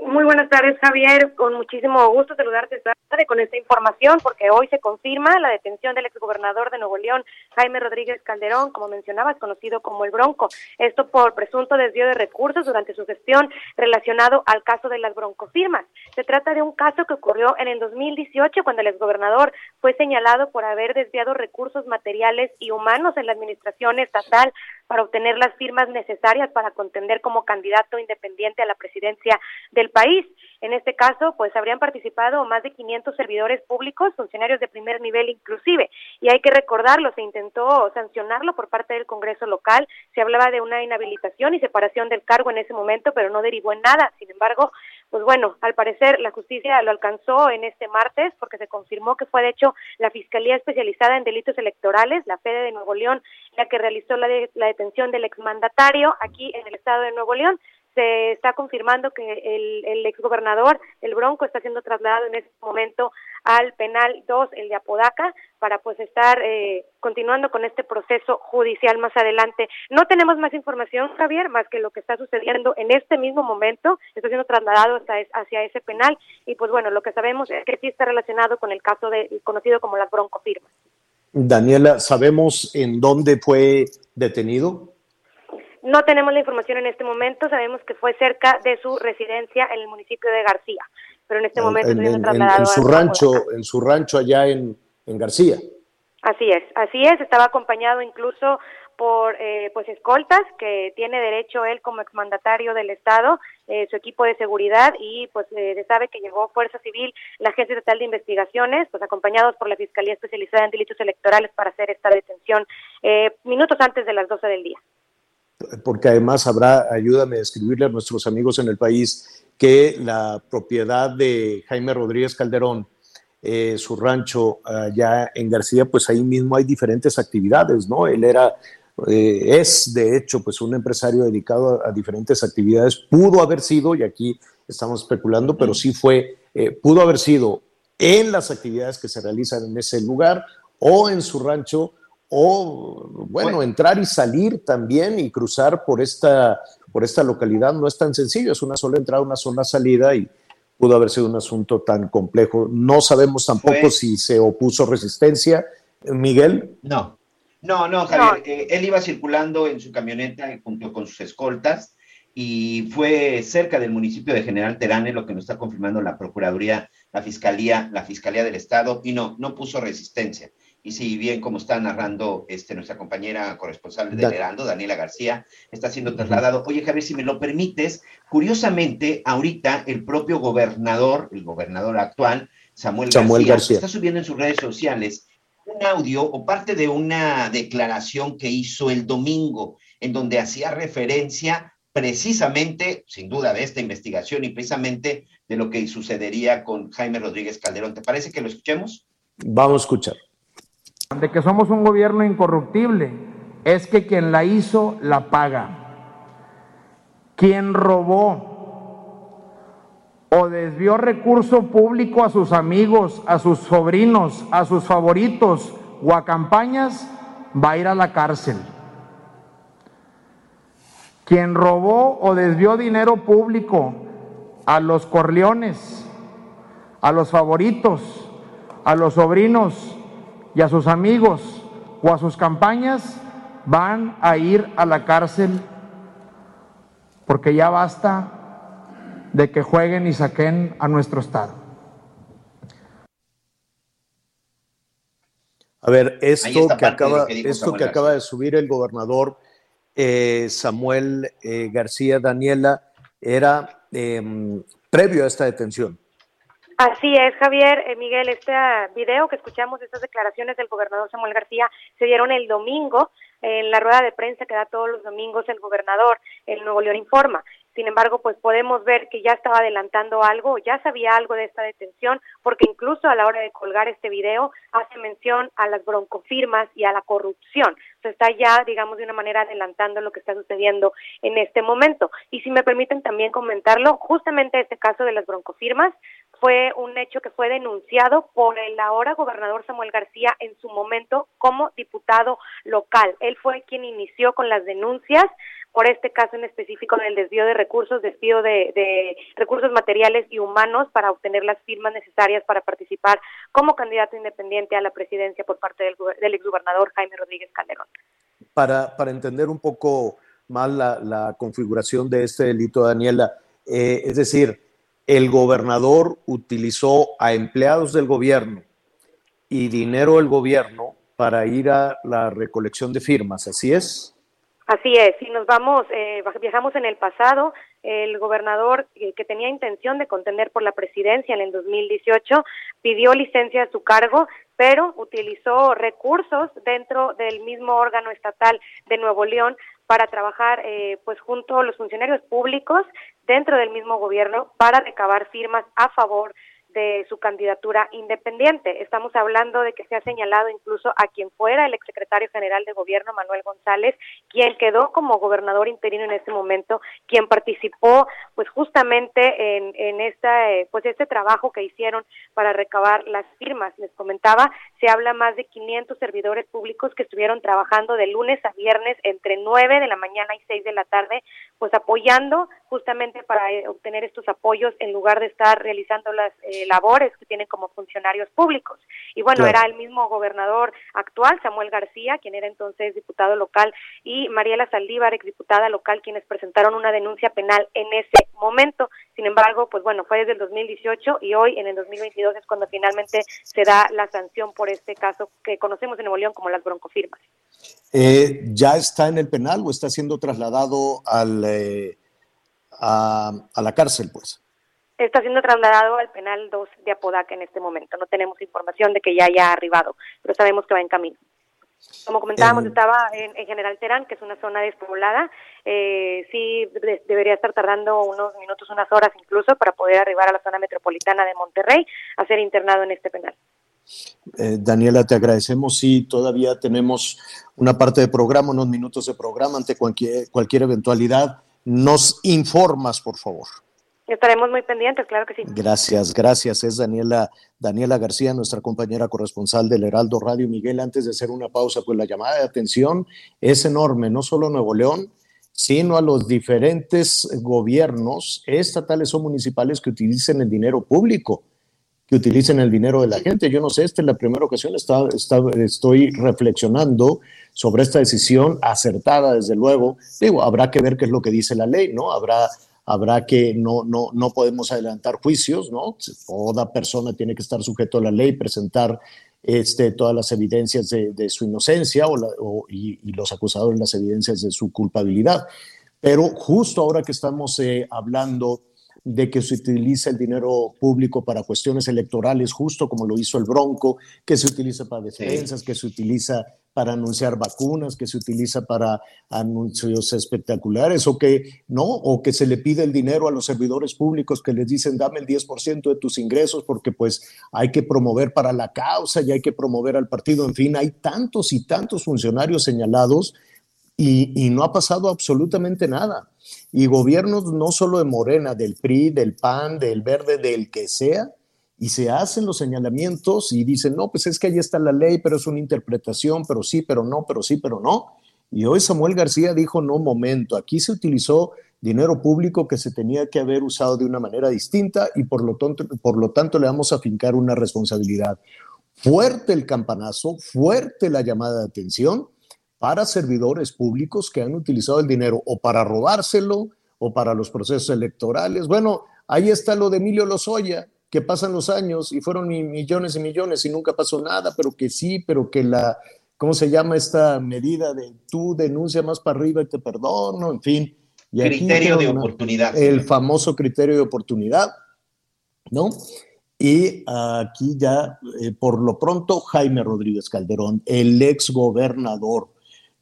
Muy buenas tardes, Javier. Con muchísimo gusto saludarte esta tarde con esta información, porque hoy se confirma la detención del exgobernador de Nuevo León, Jaime Rodríguez Calderón, como mencionabas, conocido como el Bronco. Esto por presunto desvío de recursos durante su gestión relacionado al caso de las broncofirmas. Se trata de un caso que ocurrió en el 2018, cuando el exgobernador fue señalado por haber desviado recursos materiales y humanos en la administración estatal para obtener las firmas necesarias para contender como candidato independiente a la presidencia del país. En este caso, pues habrían participado más de 500 servidores públicos, funcionarios de primer nivel inclusive. Y hay que recordarlo, se intentó sancionarlo por parte del Congreso local, se hablaba de una inhabilitación y separación del cargo en ese momento, pero no derivó en nada. Sin embargo, pues bueno, al parecer la justicia lo alcanzó en este martes porque se confirmó que fue de hecho la Fiscalía Especializada en Delitos Electorales, la FEDE de Nuevo León, la que realizó la, de, la detención del exmandatario aquí en el estado de Nuevo León se está confirmando que el, el exgobernador, el Bronco, está siendo trasladado en este momento al penal 2, el de Apodaca, para pues estar eh, continuando con este proceso judicial más adelante. No tenemos más información, Javier, más que lo que está sucediendo en este mismo momento, está siendo trasladado hasta hacia ese penal y pues bueno, lo que sabemos es que sí está relacionado con el caso de conocido como las broncofirmas. Daniela, ¿sabemos en dónde fue detenido? No tenemos la información en este momento, sabemos que fue cerca de su residencia en el municipio de García, pero en este momento en, en, en, en su rancho, en su rancho allá en, en García. Así es, así es, estaba acompañado incluso por eh, pues escoltas que tiene derecho él como exmandatario del estado, eh, su equipo de seguridad y pues eh, sabe que llegó Fuerza Civil, la Agencia Estatal de Investigaciones, pues acompañados por la Fiscalía Especializada en Delitos Electorales para hacer esta detención eh, minutos antes de las 12 del día porque además habrá, ayúdame a escribirle a nuestros amigos en el país, que la propiedad de Jaime Rodríguez Calderón, eh, su rancho allá en García, pues ahí mismo hay diferentes actividades, ¿no? Él era, eh, es de hecho, pues un empresario dedicado a, diferentes actividades, pudo haber sido, y aquí estamos especulando, pero sí fue, eh, pudo haber sido en las actividades que se realizan en ese lugar o en su rancho o bueno, bueno, entrar y salir también y cruzar por esta, por esta localidad no es tan sencillo, es una sola entrada, una sola salida y pudo haber sido un asunto tan complejo. No sabemos tampoco si se opuso resistencia. Miguel. No, no, no, Javier. Eh, él iba circulando en su camioneta junto con sus escoltas y fue cerca del municipio de General Terane, lo que nos está confirmando la Procuraduría, la Fiscalía, la Fiscalía del Estado, y no, no puso resistencia y si bien como está narrando este, nuestra compañera corresponsal del Heraldo, Daniela García, está siendo trasladado. Oye, Javier, si me lo permites, curiosamente, ahorita el propio gobernador, el gobernador actual, Samuel, Samuel García, García, está subiendo en sus redes sociales un audio o parte de una declaración que hizo el domingo, en donde hacía referencia precisamente, sin duda, de esta investigación y precisamente de lo que sucedería con Jaime Rodríguez Calderón. ¿Te parece que lo escuchemos? Vamos a escuchar de que somos un gobierno incorruptible es que quien la hizo la paga. Quien robó o desvió recurso público a sus amigos, a sus sobrinos, a sus favoritos o a campañas, va a ir a la cárcel. Quien robó o desvió dinero público a los corleones, a los favoritos, a los sobrinos, y a sus amigos o a sus campañas van a ir a la cárcel porque ya basta de que jueguen y saquen a nuestro Estado. A ver, esto que acaba, que esto Samuel que García. acaba de subir el gobernador eh, Samuel eh, García Daniela era em, previo a esta detención. Así es, Javier, eh, Miguel, este ah, video que escuchamos, estas declaraciones del gobernador Samuel García, se dieron el domingo en la rueda de prensa que da todos los domingos el gobernador, el Nuevo León Informa. Sin embargo, pues podemos ver que ya estaba adelantando algo, ya sabía algo de esta detención, porque incluso a la hora de colgar este video hace mención a las broncofirmas y a la corrupción. O sea, está ya, digamos, de una manera adelantando lo que está sucediendo en este momento. Y si me permiten también comentarlo, justamente este caso de las broncofirmas fue un hecho que fue denunciado por el ahora gobernador Samuel García en su momento como diputado local. Él fue quien inició con las denuncias por este caso en específico del desvío de recursos, desvío de, recursos materiales y humanos para obtener las firmas necesarias para participar como candidato independiente a la presidencia por parte del, del exgobernador Jaime Rodríguez Calderón. Para, para entender un poco más la, la configuración de este delito, Daniela, eh, es decir, el gobernador utilizó a empleados del gobierno y dinero del gobierno para ir a la recolección de firmas, ¿así es? Así es, si nos vamos, eh, viajamos en el pasado, el gobernador eh, que tenía intención de contender por la presidencia en el 2018 pidió licencia a su cargo, pero utilizó recursos dentro del mismo órgano estatal de Nuevo León para trabajar eh, pues junto a los funcionarios públicos dentro del mismo gobierno para recabar firmas a favor de su candidatura independiente. Estamos hablando de que se ha señalado incluso a quien fuera el exsecretario general de gobierno, Manuel González, quien quedó como gobernador interino en ese momento, quien participó pues justamente en, en esta, eh, pues este trabajo que hicieron para recabar las firmas. Les comentaba, se habla más de 500 servidores públicos que estuvieron trabajando de lunes a viernes entre 9 de la mañana y 6 de la tarde, pues apoyando justamente para eh, obtener estos apoyos en lugar de estar realizando las eh, labores que tienen como funcionarios públicos. Y bueno, Claro. era el mismo gobernador actual, Samuel García, quien era entonces diputado local, y Mariela Saldívar, exdiputada local, quienes presentaron una denuncia penal en ese momento. Sin embargo, pues bueno, fue desde el 2018 y hoy en el 2022 es cuando finalmente se da la sanción por este caso que conocemos en Nuevo León como las broncofirmas. Eh, ¿Ya está en el penal o está siendo trasladado al, eh, a, a la cárcel, pues? Está siendo trasladado al penal 2 de Apodaca en este momento. No tenemos información de que ya haya arribado, pero sabemos que va en camino. Como comentábamos, estaba en, en General Terán, que es una zona despoblada. Eh, sí, de- debería estar tardando unos minutos, unas horas incluso, para poder arribar a la zona metropolitana de Monterrey a ser internado en este penal. Eh, Daniela, te agradecemos. Sí, todavía tenemos una parte de programa, unos minutos de programa ante cualquier, cualquier eventualidad. Nos informas, por favor. Estaremos muy pendientes, claro que sí. Gracias, gracias. Es Daniela, Daniela García, nuestra compañera corresponsal del Heraldo Radio. Miguel, antes de hacer una pausa, pues la llamada de atención es enorme, no solo a Nuevo León, sino a los diferentes gobiernos estatales o municipales que utilicen el dinero público, que utilicen el dinero de la gente. Yo no sé, esta es la primera ocasión, está, está- estoy reflexionando sobre esta decisión acertada, desde luego. Digo, habrá que ver qué es lo que dice la ley, ¿no? Habrá habrá que no, no, no podemos adelantar juicios, ¿no? Toda persona tiene que estar sujeto a la ley, presentar este, todas las evidencias de, de su inocencia o la- o- y, y los acusadores las evidencias de su culpabilidad. Pero justo ahora que estamos eh, hablando de que se utiliza el dinero público para cuestiones electorales, justo como lo hizo el Bronco, que se utiliza para defensas, que se utiliza para anunciar vacunas, que se utiliza para anuncios espectaculares, o que no, o que se le pide el dinero a los servidores públicos que les dicen dame el 10% de tus ingresos porque pues hay que promover para la causa y hay que promover al partido, en fin, hay tantos y tantos funcionarios señalados y, y no ha pasado absolutamente nada. Y gobiernos no solo de Morena, del PRI, del PAN, del Verde, del que sea, y se hacen los señalamientos y dicen, no, pues es que ahí está la ley, pero es una interpretación, pero sí, pero no, pero sí, pero no. Y hoy Samuel García dijo, no, momento, aquí se utilizó dinero público que se tenía que haber usado de una manera distinta y por lo tanto, por lo tanto le vamos a fincar una responsabilidad. Fuerte el campanazo, fuerte la llamada de atención, para servidores públicos que han utilizado el dinero o para robárselo o para los procesos electorales. Bueno, ahí está lo de Emilio Lozoya, que pasan los años y fueron millones y millones y nunca pasó nada, pero que sí, pero que la, ¿cómo se llama esta medida de tú denuncia más para arriba y te perdono? En fin. Y Criterio de oportunidad. El famoso criterio de oportunidad, ¿no? Y aquí ya, eh, por lo pronto, Jaime Rodríguez Calderón, el ex gobernador,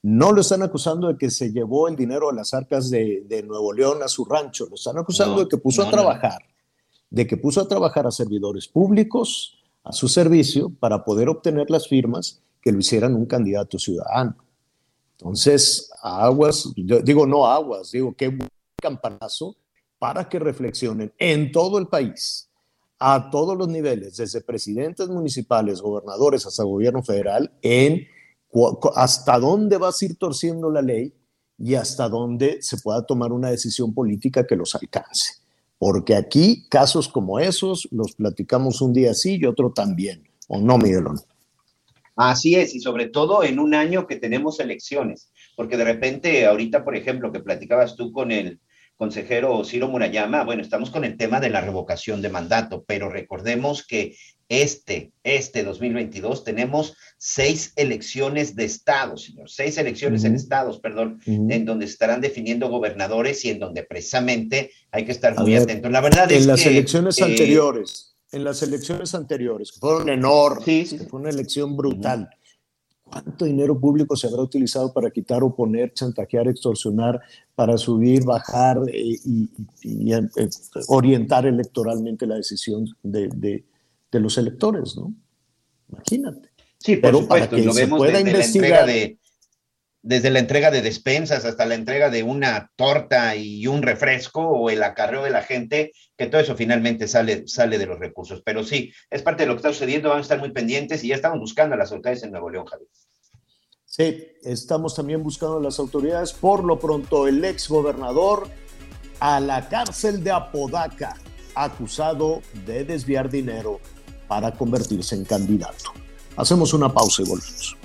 no lo están acusando de que se llevó el dinero a las arcas de, de Nuevo León a su rancho, lo están acusando No, de que puso no, a trabajar, de que puso a trabajar a servidores públicos a su servicio para poder obtener las firmas que lo hicieran un candidato ciudadano. Entonces, aguas, yo digo no aguas, digo qué buen campanazo para que reflexionen en todo el país, a todos los niveles, desde presidentes municipales, gobernadores hasta gobierno federal, en hasta dónde vas a ir torciendo la ley y hasta dónde se pueda tomar una decisión política que los alcance. Porque aquí casos como esos los platicamos un día sí y otro también, ¿o no, Miguelón? Así es, y sobre todo en un año que tenemos elecciones, porque de repente, ahorita, por ejemplo, que platicabas tú con el consejero Ciro Murayama, bueno, estamos con el tema de la revocación de mandato, pero recordemos que este, este 2022 tenemos seis elecciones de estados, señor, seis elecciones en estados, perdón, en donde se estarán definiendo gobernadores y en donde precisamente hay que estar muy ver, atentos. La verdad es en las que, elecciones eh, anteriores, en las elecciones anteriores, que fueron enormes, que fue una elección brutal. ¿Cuánto dinero público se habrá utilizado para quitar, oponer, chantajear, extorsionar, para subir, bajar eh, y, y- y, eh, orientar electoralmente la decisión de, de- de los electores, ¿no? Imagínate. Sí, por Pero para supuesto, que y lo se vemos pueda desde la entrega investigar, de desde la entrega de despensas hasta la entrega de una torta y un refresco o el acarreo de la gente, que todo eso finalmente sale, sale de los recursos. Pero sí, es parte de lo que está sucediendo, vamos a estar muy pendientes y ya estamos buscando a las autoridades en Nuevo León, Javier. Sí, estamos también buscando a las autoridades. Por lo pronto, el ex gobernador a la cárcel de Apodaca, acusado de desviar dinero para convertirse en candidato. Hacemos una pausa y volvemos.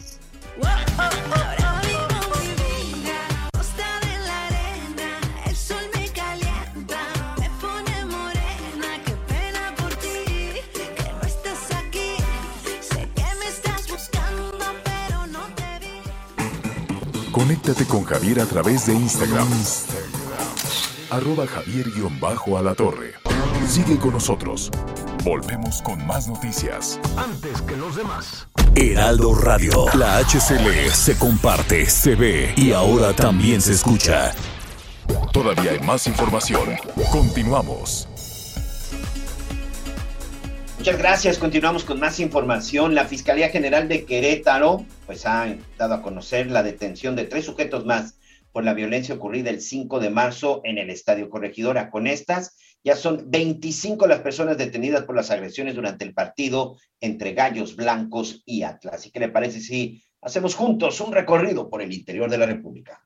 Conéctate con Javier a través de Instagram. Arroba Javier-Alatorre. Sigue con nosotros. Volvemos con más noticias. Antes que los demás. Heraldo Radio. La HCL se comparte, se ve y ahora también se escucha. Todavía hay más información. Continuamos. Muchas gracias. Continuamos con más información. La Fiscalía General de Querétaro pues ha dado a conocer la detención de tres sujetos más por la violencia ocurrida el 5 de marzo en el Estadio Corregidora. Con estas ya son 25 las personas detenidas por las agresiones durante el partido entre Gallos Blancos y Atlas. ¿Y qué le parece si hacemos juntos un recorrido por el interior de la República?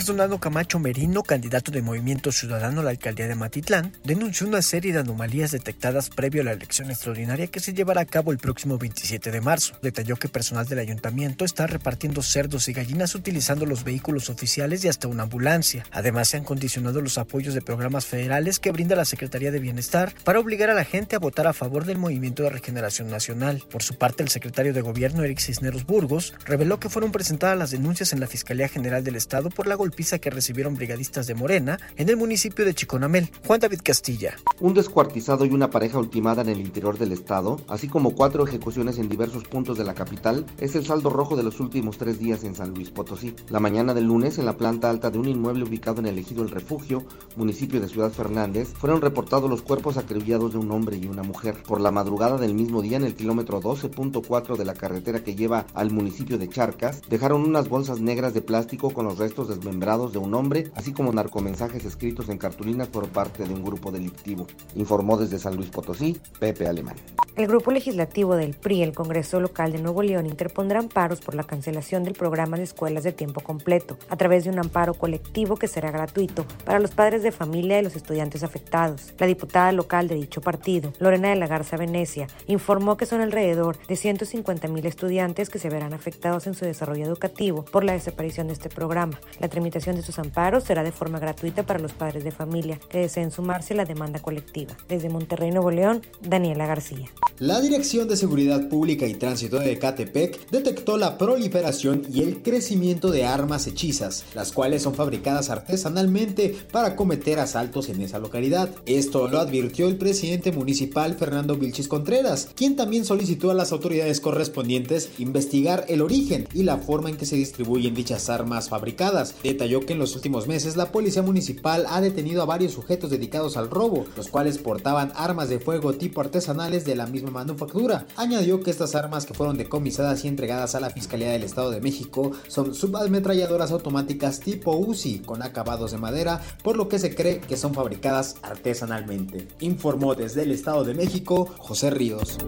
Fernando Camacho Merino, candidato de Movimiento Ciudadano a la alcaldía de Matitlán, denunció una serie de anomalías detectadas previo a la elección extraordinaria que se llevará a cabo el próximo 27 de marzo. Detalló que personal del ayuntamiento está repartiendo cerdos y gallinas utilizando los vehículos oficiales y hasta una ambulancia. Además, se han condicionado los apoyos de programas federales que brinda la Secretaría de Bienestar para obligar a la gente a votar a favor del Movimiento de Regeneración Nacional. Por su parte, el secretario de Gobierno, Eric Cisneros Burgos, reveló que fueron presentadas las denuncias en la Fiscalía General del Estado por la golpiza que recibieron brigadistas de Morena en el municipio de Chiconamel. Juan David Castilla. Un descuartizado y una pareja ultimada en el interior del estado, así como cuatro ejecuciones en diversos puntos de la capital, es el saldo rojo de los últimos tres días en San Luis Potosí. La mañana del lunes, en la planta alta de un inmueble ubicado en el ejido El Refugio, municipio de Ciudad Fernández, fueron reportados los cuerpos acribillados de un hombre y una mujer. Por la madrugada del mismo día, en el kilómetro 12.4 de la carretera que lleva al municipio de Charcas, dejaron unas bolsas negras de plástico con los restos desmembrados de un hombre, así como narcomensajes escritos en cartulinas por parte de un grupo delictivo. Informó desde San Luis Potosí, Pepe Alemán. El grupo legislativo del PRI, el Congreso Local de Nuevo León, interpondrá amparos por la cancelación del programa de escuelas de tiempo completo, a través de un amparo colectivo que será gratuito para los padres de familia de los estudiantes afectados. La diputada local de dicho partido, Lorena de la Garza Venecia, informó que son alrededor de 150 mil estudiantes que se verán afectados en su desarrollo educativo por la desaparición de este programa. La tramitación de sus amparos será de forma gratuita para los padres de familia que deseen sumarse a la demanda colectiva. Desde Monterrey, Nuevo León, Daniela García. La Dirección de Seguridad Pública y Tránsito de Ecatepec detectó la proliferación y el crecimiento de armas hechizas, las cuales son fabricadas artesanalmente para cometer asaltos en esa localidad. Esto lo advirtió el presidente municipal Fernando Vilchis Contreras, quien también solicitó a las autoridades correspondientes investigar el origen y la forma en que se distribuyen dichas armas fabricadas. Detalló que en los últimos meses la policía municipal ha detenido a varios sujetos dedicados al robo, los cuales portaban armas de fuego tipo artesanales de la misma manufactura. Añadió que estas armas que fueron decomisadas y entregadas a la Fiscalía del Estado de México son subametralladoras automáticas tipo UCI con acabados de madera, por lo que se cree que son fabricadas artesanalmente. Informó desde el Estado de México José Ríos.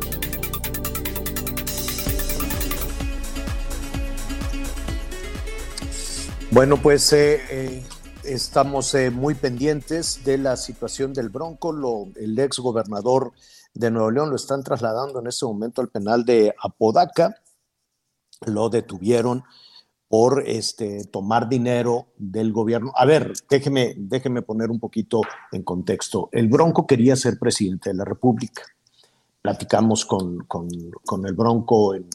Bueno, pues eh, eh, estamos eh, muy pendientes de la situación del Bronco. Lo, el ex gobernador de Nuevo León lo están trasladando en este momento al penal de Apodaca. Lo detuvieron por este, tomar dinero del gobierno. A ver, déjeme, déjeme poner un poquito en contexto. El Bronco quería ser presidente de la República. Platicamos con, con, con el Bronco en,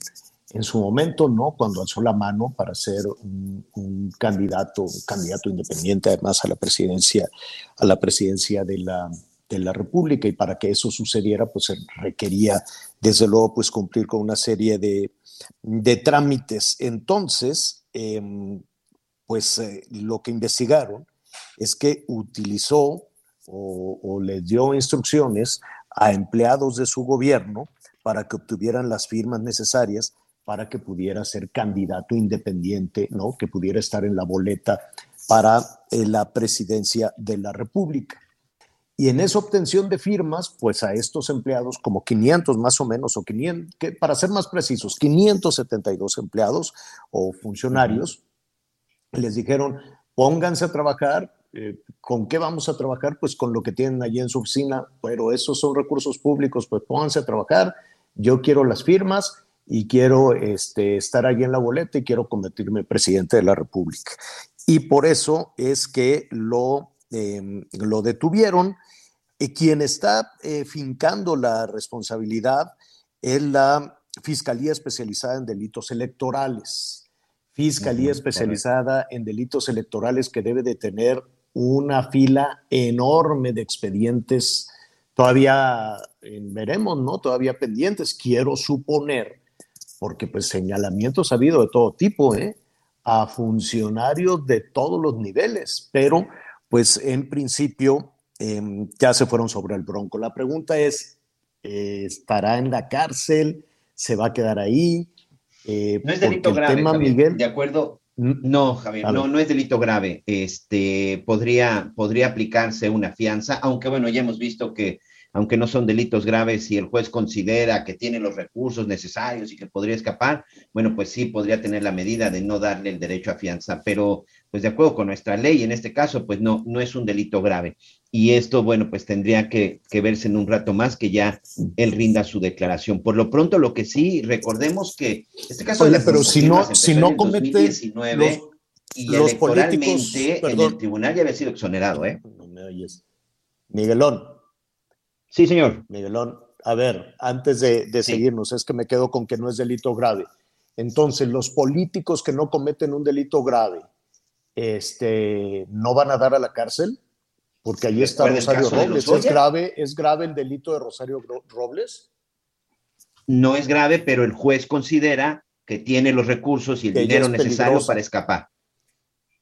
en su momento, ¿no? Cuando alzó la mano para ser un, candidato, un candidato independiente, además a la presidencia, a la presidencia de la, de la República, y para que eso sucediera, pues se requería, desde luego, pues cumplir con una serie de, de trámites. Entonces, eh, pues eh, lo que investigaron es que utilizó o le dio instrucciones a empleados de su gobierno para que obtuvieran las firmas necesarias para que pudiera ser candidato independiente, ¿no? Que pudiera estar en la boleta para eh, la presidencia de la República. Y en esa obtención de firmas, pues a estos empleados, como 500 más o menos, o 500, que para ser más precisos, 572 empleados o funcionarios, les dijeron, pónganse a trabajar. Eh, ¿Con qué vamos a trabajar? Pues con lo que tienen allí en su oficina, pero esos son recursos públicos, pues pónganse a trabajar. Yo quiero las firmas y quiero este, estar allí en la boleta y quiero convertirme en presidente de la República. Y por eso es que lo, eh, lo detuvieron. Y quien está eh, fincando la responsabilidad es la Fiscalía Especializada en Delitos Electorales. Fiscalía uh -huh, especializada correcto. en delitos electorales que debe de tener una fila enorme de expedientes todavía veremos, ¿no? Todavía pendientes, quiero suponer, porque pues señalamientos ha habido de todo tipo, ¿eh? A funcionarios de todos los niveles, pero pues en principio eh, ya se fueron sobre el bronco. La pregunta es, eh, ¿estará en la cárcel? ¿Se va a quedar ahí? Eh, no es delito grave, tema, Javier, Miguel, de acuerdo. No, Javier, no, no es delito grave. Este podría, podría aplicarse una fianza, aunque bueno, ya hemos visto que aunque no son delitos graves, si el juez considera que tiene los recursos necesarios y que podría escapar, bueno, pues sí podría tener la medida de no darle el derecho a fianza, pero pues de acuerdo con nuestra ley, en este caso, pues no, no es un delito grave. Y esto, bueno, pues tendría que, que verse en un rato más que ya él rinda su declaración. Por lo pronto, lo que sí, recordemos que este caso Oye, pero si no, si no comete 2019, los, y los electoralmente en el tribunal ya había sido exonerado, ¿eh? No me oyes. Miguelón, Sí, señor. Miguelón, a ver, antes de, de sí. seguirnos, es que me quedo con que no es delito grave. Entonces, los políticos que no cometen un delito grave, este, ¿no van a dar a la cárcel? Porque ahí está Rosario Robles. ¿Es grave, ¿Es grave el delito de Rosario Robles? No es grave, pero el juez considera que tiene los recursos y el que dinero necesario para escapar.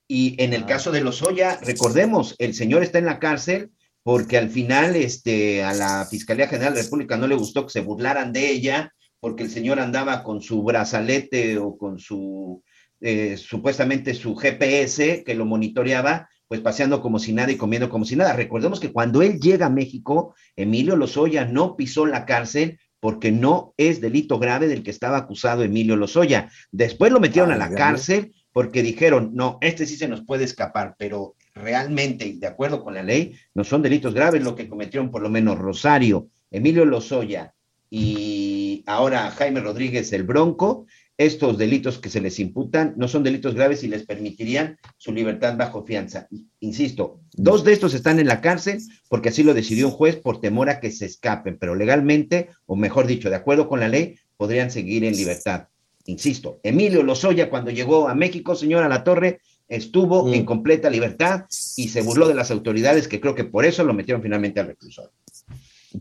Y en el ah. caso de Lozoya, recordemos, el señor está en la cárcel porque al final este, a la Fiscalía General de la República no le gustó que se burlaran de ella, porque el señor andaba con su brazalete o con su eh, supuestamente su GPS que lo monitoreaba, pues paseando como si nada y comiendo como si nada. Recordemos que cuando él llega a México, Emilio Lozoya no pisó la cárcel porque no es delito grave del que estaba acusado Emilio Lozoya. Después lo metieron a la cárcel porque dijeron, no, este sí se nos puede escapar, pero realmente, y de acuerdo con la ley, no son delitos graves lo que cometieron por lo menos Rosario, Emilio Lozoya y ahora Jaime Rodríguez el Bronco, estos delitos que se les imputan no son delitos graves y les permitirían su libertad bajo fianza. Insisto, dos de estos están en la cárcel porque así lo decidió un juez por temor a que se escapen, pero legalmente, o mejor dicho, de acuerdo con la ley, podrían seguir en libertad. Insisto, Emilio Lozoya cuando llegó a México, señora La Torre, estuvo en completa libertad y se burló de las autoridades que creo que por eso lo metieron finalmente al reclusorio.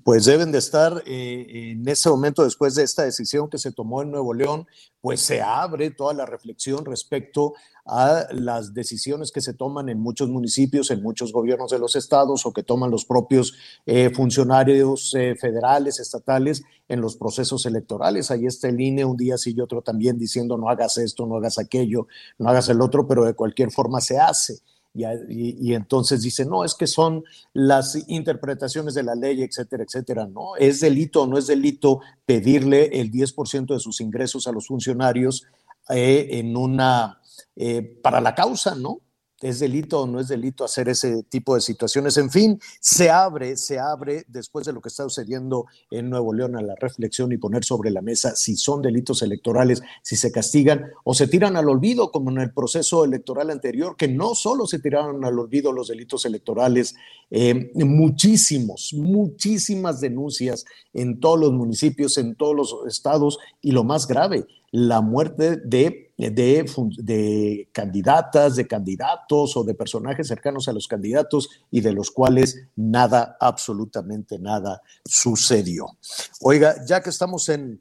Pues deben de estar eh, en ese momento, después de esta decisión que se tomó en Nuevo León, pues se abre toda la reflexión respecto a las decisiones que se toman en muchos municipios, en muchos gobiernos de los estados o que toman los propios eh, funcionarios eh, federales, estatales en los procesos electorales. Ahí está el INE un día sí y otro también diciendo no hagas esto, no hagas aquello, no hagas el otro, pero de cualquier forma se hace. Y, y, entonces dice, no, es que son las interpretaciones de la ley, etcétera, etcétera. No, es delito o no es delito pedirle el 10% de sus ingresos a los funcionarios eh, en una, eh, para la causa, ¿no? ¿Es delito o no es delito hacer ese tipo de situaciones? En fin, se abre, se abre después de lo que está sucediendo en Nuevo León a la reflexión y poner sobre la mesa si son delitos electorales, si se castigan o se tiran al olvido, como en el proceso electoral anterior, que no solo se tiraron al olvido los delitos electorales, eh, muchísimos, muchísimas denuncias en todos los municipios, en todos los estados y lo más grave, la muerte de, de, de, candidatas, de candidatos o de personajes cercanos a los candidatos y de los cuales nada, absolutamente nada sucedió. Oiga, ya que estamos en,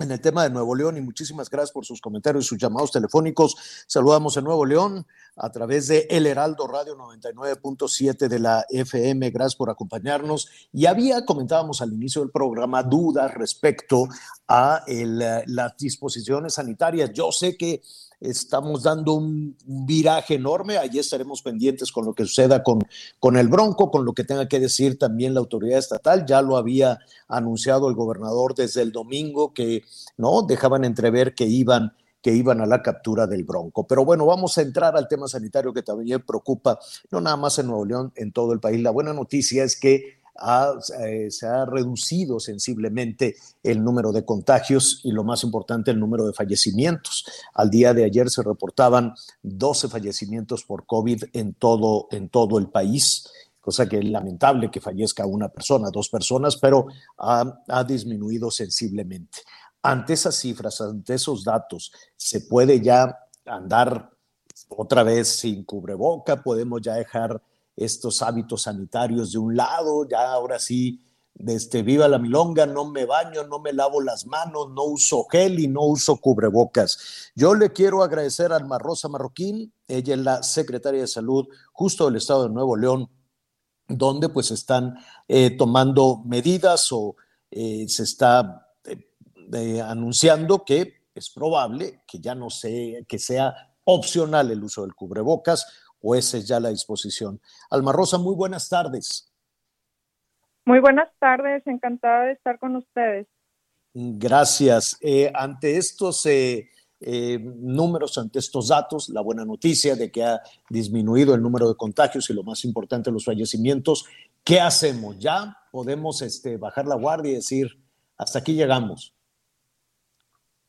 en el tema de Nuevo León y muchísimas gracias por sus comentarios y sus llamados telefónicos. Saludamos en Nuevo León a través de El Heraldo Radio 99.7 de la FM. Gracias por acompañarnos. Y había, comentábamos al inicio del programa, dudas respecto a el, las disposiciones sanitarias. Yo sé que estamos dando un, viraje enorme. Allí estaremos pendientes con lo que suceda con, con el Bronco, con lo que tenga que decir también la autoridad estatal. Ya lo había anunciado el gobernador desde el domingo que no dejaban entrever que iban que iban a la captura del Bronco. Pero bueno, vamos a entrar al tema sanitario que también preocupa, no nada más en Nuevo León, en todo el país. La buena noticia es que eh, se ha reducido sensiblemente el número de contagios y lo más importante, el número de fallecimientos. Al día de ayer se reportaban 12 fallecimientos por COVID en todo, en todo el país cosa que es lamentable que fallezca una persona, dos personas, pero ha, ha disminuido sensiblemente. Ante esas cifras, ante esos datos, se puede ya andar otra vez sin cubreboca, podemos ya dejar estos hábitos sanitarios de un lado, ya ahora sí, este, viva la milonga, no me baño, no me lavo las manos, no uso gel y no uso cubrebocas. Yo le quiero agradecer a Alma Rosa Marroquín, ella es la secretaria de salud justo del estado de Nuevo León, donde pues están eh, tomando medidas o eh, se está eh, anunciando que es probable que ya no sea, que sea opcional el uso del cubrebocas o esa es ya la disposición. Alma Rosa, muy buenas tardes. Muy buenas tardes, encantada de estar con ustedes. Gracias. Eh, ante estos eh, eh, números, ante estos datos, la buena noticia de que ha disminuido el número de contagios y lo más importante, los fallecimientos, ¿qué hacemos? ¿Ya podemos este, bajar la guardia y decir, hasta aquí llegamos?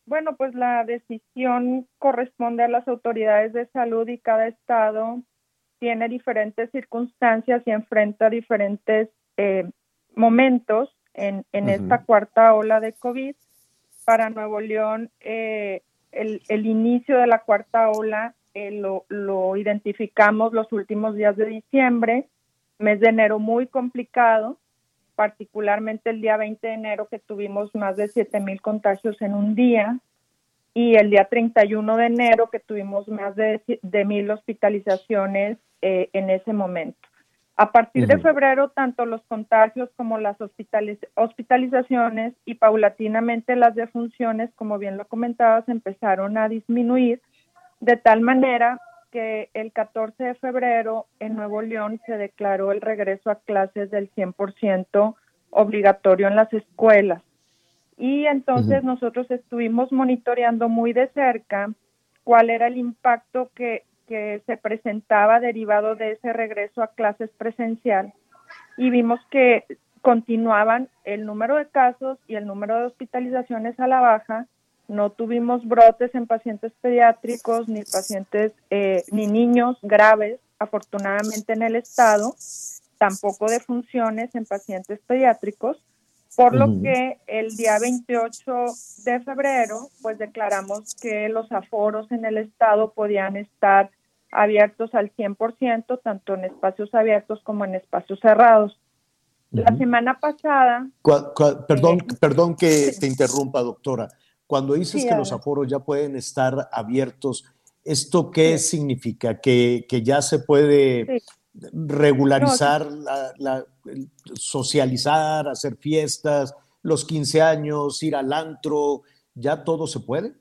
Bueno, pues la decisión corresponde a las autoridades de salud y cada estado tiene diferentes circunstancias y enfrenta diferentes eh, momentos en, en uh -huh. esta cuarta ola de COVID. Para Nuevo León, eh, el, el, inicio de la cuarta ola eh, lo, lo identificamos los últimos días de diciembre, mes de enero muy complicado, particularmente el día 20 de enero que tuvimos más de 7 mil contagios en un día y el día 31 de enero que tuvimos más de, de mil hospitalizaciones eh, en ese momento. A partir uh -huh. de febrero, tanto los contagios como las hospitaliz hospitalizaciones y paulatinamente las defunciones, como bien lo comentabas, empezaron a disminuir de tal manera que el 14 de febrero en Nuevo León se declaró el regreso a clases del 100% obligatorio en las escuelas. Y entonces nosotros estuvimos monitoreando muy de cerca cuál era el impacto que, que se presentaba derivado de ese regreso a clases presencial y vimos que continuaban el número de casos y el número de hospitalizaciones a la baja. No tuvimos brotes en pacientes pediátricos ni pacientes eh, ni niños graves, afortunadamente en el estado, tampoco de funciones en pacientes pediátricos, por lo que el día 28 de febrero, pues declaramos que los aforos en el estado podían estar abiertos al 100%, tanto en espacios abiertos como en espacios cerrados. La semana pasada, perdón, perdón que te interrumpa, doctora. Cuando dices Sí, que los aforos ya pueden estar abiertos, ¿esto qué significa? ¿Que, que ya se puede regularizar, la- la- el- socializar, hacer fiestas, los 15 años, ir al antro? ¿Ya todo se puede?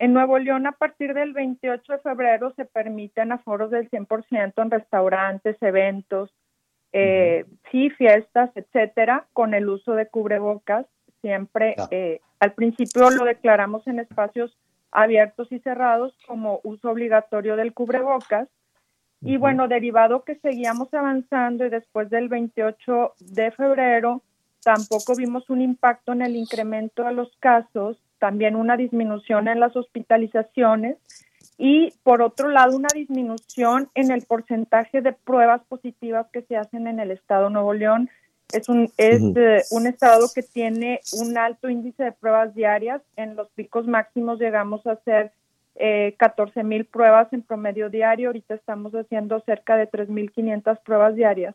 En Nuevo León, a partir del 28 de febrero, se permiten aforos del 100% en restaurantes, eventos, eh, sí, fiestas, etcétera, con el uso de cubrebocas. Siempre, eh, al principio lo declaramos en espacios abiertos y cerrados como uso obligatorio del cubrebocas. Y bueno, derivado que seguíamos avanzando y después del 28 de febrero, tampoco vimos un impacto en el incremento de los casos, también una disminución en las hospitalizaciones y por otro lado una disminución en el porcentaje de pruebas positivas que se hacen en el estado de Nuevo León. Es un, es, eh, un estado que tiene un alto índice de pruebas diarias. En los picos máximos llegamos a hacer eh, 14 mil pruebas en promedio diario. Ahorita estamos haciendo cerca de 3.500 pruebas diarias.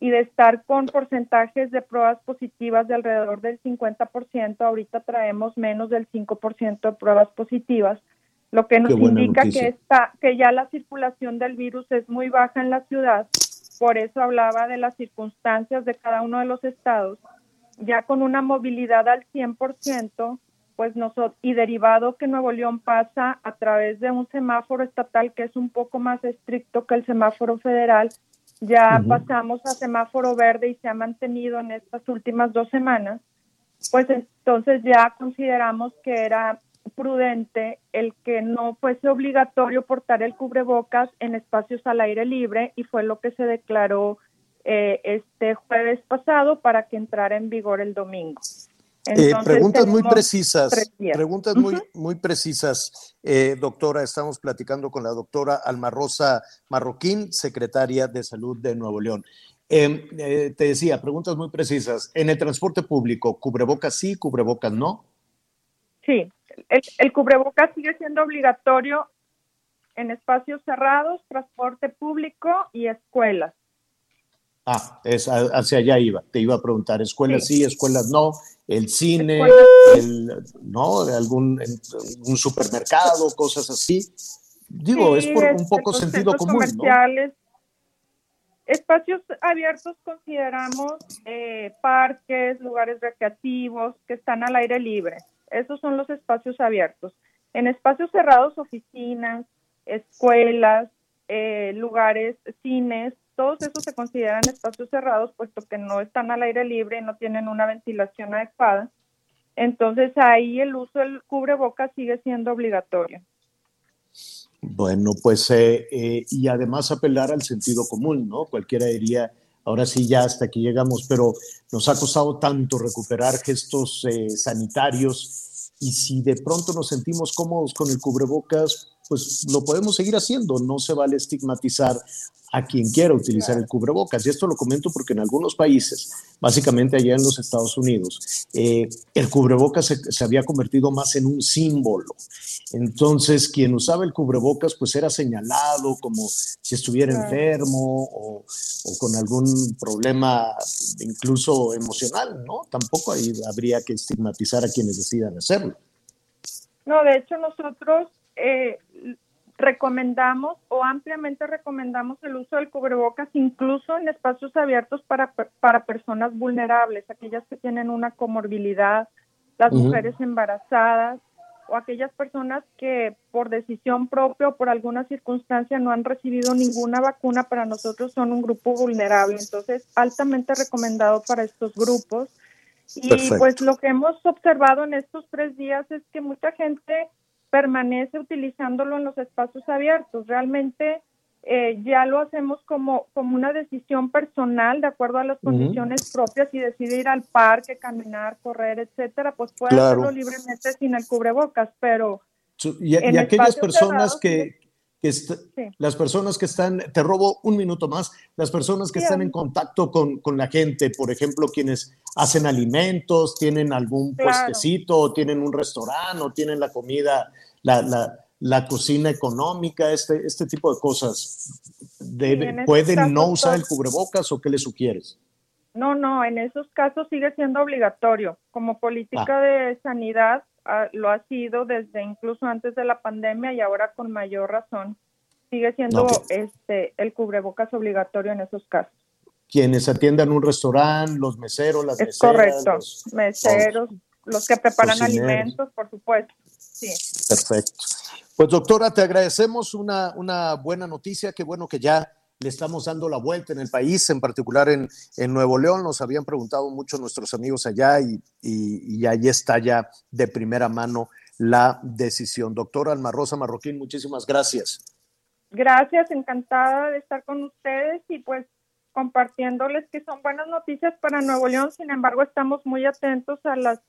Y de estar con porcentajes de pruebas positivas de alrededor del 50%, ahorita traemos menos del 5% de pruebas positivas, lo que nos indica noticia. que, está, que ya la circulación del virus es muy baja en la ciudad. Por eso hablaba de las circunstancias de cada uno de los estados. Ya con una movilidad al 100%, pues nosotros, y derivado que Nuevo León pasa a través de un semáforo estatal que es un poco más estricto que el semáforo federal, ya Ujú. pasamos a semáforo verde y se ha mantenido en estas últimas dos semanas, pues entonces ya consideramos que era prudente el que no fuese obligatorio portar el cubrebocas en espacios al aire libre y fue lo que se declaró eh, este jueves pasado para que entrara en vigor el domingo. Eh, preguntas muy precisas, preguntas muy, muy precisas. Eh, doctora, estamos platicando con la doctora Alma Rosa Marroquín, secretaria de Salud de Nuevo León. Eh, eh, te decía, preguntas muy precisas. En el transporte público, cubrebocas sí, cubrebocas no. Sí, el, el cubrebocas sigue siendo obligatorio en espacios cerrados, transporte público y escuelas. Ah, es, hacia allá iba. Te iba a preguntar, escuelas sí, escuelas no, el cine, Escuelas el, no, algún un supermercado, cosas así. Digo, Sí, es por un poco sentido común, ¿no? comerciales. Espacios abiertos consideramos eh, parques, lugares recreativos que están al aire libre. Esos son los espacios abiertos. En espacios cerrados, oficinas, escuelas, eh, lugares, cines, todos esos se consideran espacios cerrados puesto que no están al aire libre y no tienen una ventilación adecuada. Entonces ahí el uso del cubrebocas sigue siendo obligatorio. Bueno, pues, eh, eh, y además apelar al sentido común, ¿no? Cualquiera diría, ahora sí, ya hasta aquí llegamos, pero nos ha costado tanto recuperar gestos eh, sanitarios y si de pronto nos sentimos cómodos con el cubrebocas, pues lo podemos seguir haciendo, no se vale estigmatizar a quien quiera utilizar el cubrebocas. Y esto lo comento porque en algunos países, básicamente allá en los Estados Unidos, eh, el cubrebocas se, se había convertido más en un símbolo. Entonces, quien usaba el cubrebocas, pues era señalado como si estuviera enfermo o, o con algún problema incluso emocional, ¿no? Tampoco ahí habría que estigmatizar a quienes decidan hacerlo. No, de hecho nosotros eh, recomendamos o ampliamente recomendamos el uso del cubrebocas incluso en espacios abiertos para, para personas vulnerables, aquellas que tienen una comorbilidad, las mujeres embarazadas o aquellas personas que por decisión propia o por alguna circunstancia no han recibido ninguna vacuna, para nosotros son un grupo vulnerable. Entonces, altamente recomendado para estos grupos. Y Perfecto. pues lo que hemos observado en estos tres días es que mucha gente permanece utilizándolo en los espacios abiertos. Realmente eh, ya lo hacemos como, como una decisión personal de acuerdo a las condiciones propias y decide ir al parque, caminar, correr, etcétera, pues puede Claro. hacerlo libremente sin el cubrebocas, pero Y, aquellas personas cerrados, que, que Sí. las personas que están, te robo un minuto más, las personas que Sí, están en contacto con, con la gente, por ejemplo, quienes hacen alimentos, tienen algún Claro. puestecito, o tienen un restaurante, o tienen la comida, la, la- la cocina económica, este, este tipo de cosas. Debe- ¿Pueden casos, no usar el cubrebocas o qué le sugieres? No, no, en esos casos sigue siendo obligatorio. Como política Ah. de sanidad lo ha sido desde incluso antes de la pandemia y ahora con mayor razón. Sigue siendo Ok. este el cubrebocas obligatorio en esos casos. Quienes atiendan un restaurante, los meseros, las Es meseras, correcto. los- Meseros, los que preparan Cocineros. alimentos, por supuesto. Sí. Perfecto. Pues doctora, te agradecemos una, una buena noticia, qué bueno que ya le estamos dando la vuelta en el país, en particular en, en Nuevo León. Nos habían preguntado mucho nuestros amigos allá y, y, y ahí está ya de primera mano la decisión. Doctora Alma Rosa Marroquín, muchísimas gracias. Gracias, encantada de estar con ustedes y pues compartiéndoles que son buenas noticias para Nuevo León. Sin embargo, estamos muy atentos a las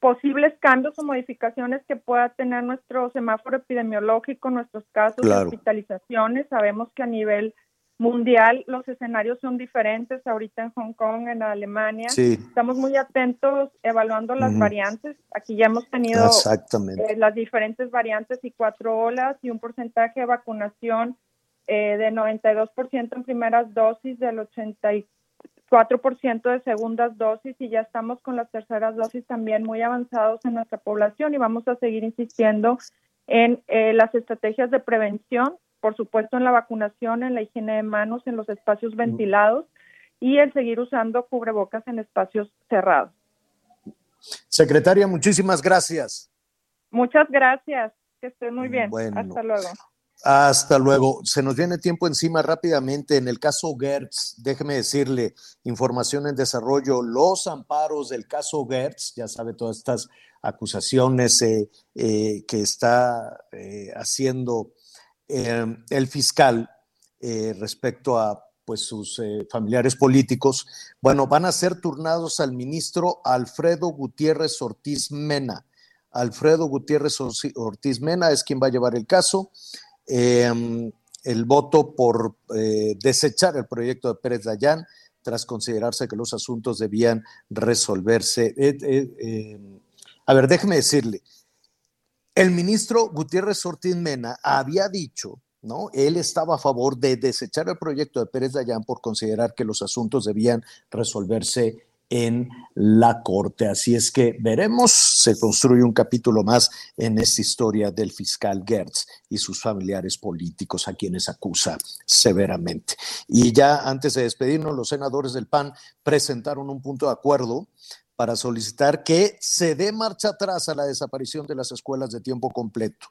posibles cambios o modificaciones que pueda tener nuestro semáforo epidemiológico, nuestros casos Claro. de hospitalizaciones. Sabemos que a nivel mundial los escenarios son diferentes ahorita en Hong Kong, en Alemania. Sí. Estamos muy atentos evaluando las variantes. Aquí ya hemos tenido eh, las diferentes variantes y cuatro olas y un porcentaje de vacunación eh, de 92% en primeras dosis, del 84% de segundas dosis y ya estamos con las terceras dosis también muy avanzados en nuestra población y vamos a seguir insistiendo en eh, las estrategias de prevención, por supuesto en la vacunación, en la higiene de manos, en los espacios ventilados y el seguir usando cubrebocas en espacios cerrados. Secretaria, muchísimas gracias. Muchas gracias, que estén muy bien. Bueno. Hasta luego. Hasta luego. Se nos viene tiempo encima rápidamente. En el caso Gertz, déjeme decirle, información en desarrollo, los amparos del caso Gertz, ya sabe todas estas acusaciones eh, eh, que está eh, haciendo eh, el fiscal eh, respecto a pues sus eh, familiares políticos, bueno, van a ser turnados al ministro Alfredo Gutiérrez Ortiz Mena. Alfredo Gutiérrez Ortiz Mena es quien va a llevar el caso. Eh, el voto por eh, desechar el proyecto de Pérez Dayán tras considerarse que los asuntos debían resolverse. Eh, a ver, déjeme decirle, el ministro Gutiérrez Ortiz Mena había dicho, ¿no? Él estaba a favor de desechar el proyecto de Pérez Dayán por considerar que los asuntos debían resolverse en la corte. Así es que veremos, se construye un capítulo más en esta historia del fiscal Gertz y sus familiares políticos a quienes acusa severamente. Y ya antes de despedirnos, los senadores del PAN presentaron un punto de acuerdo para solicitar que se dé marcha atrás a la desaparición de las escuelas de tiempo completo.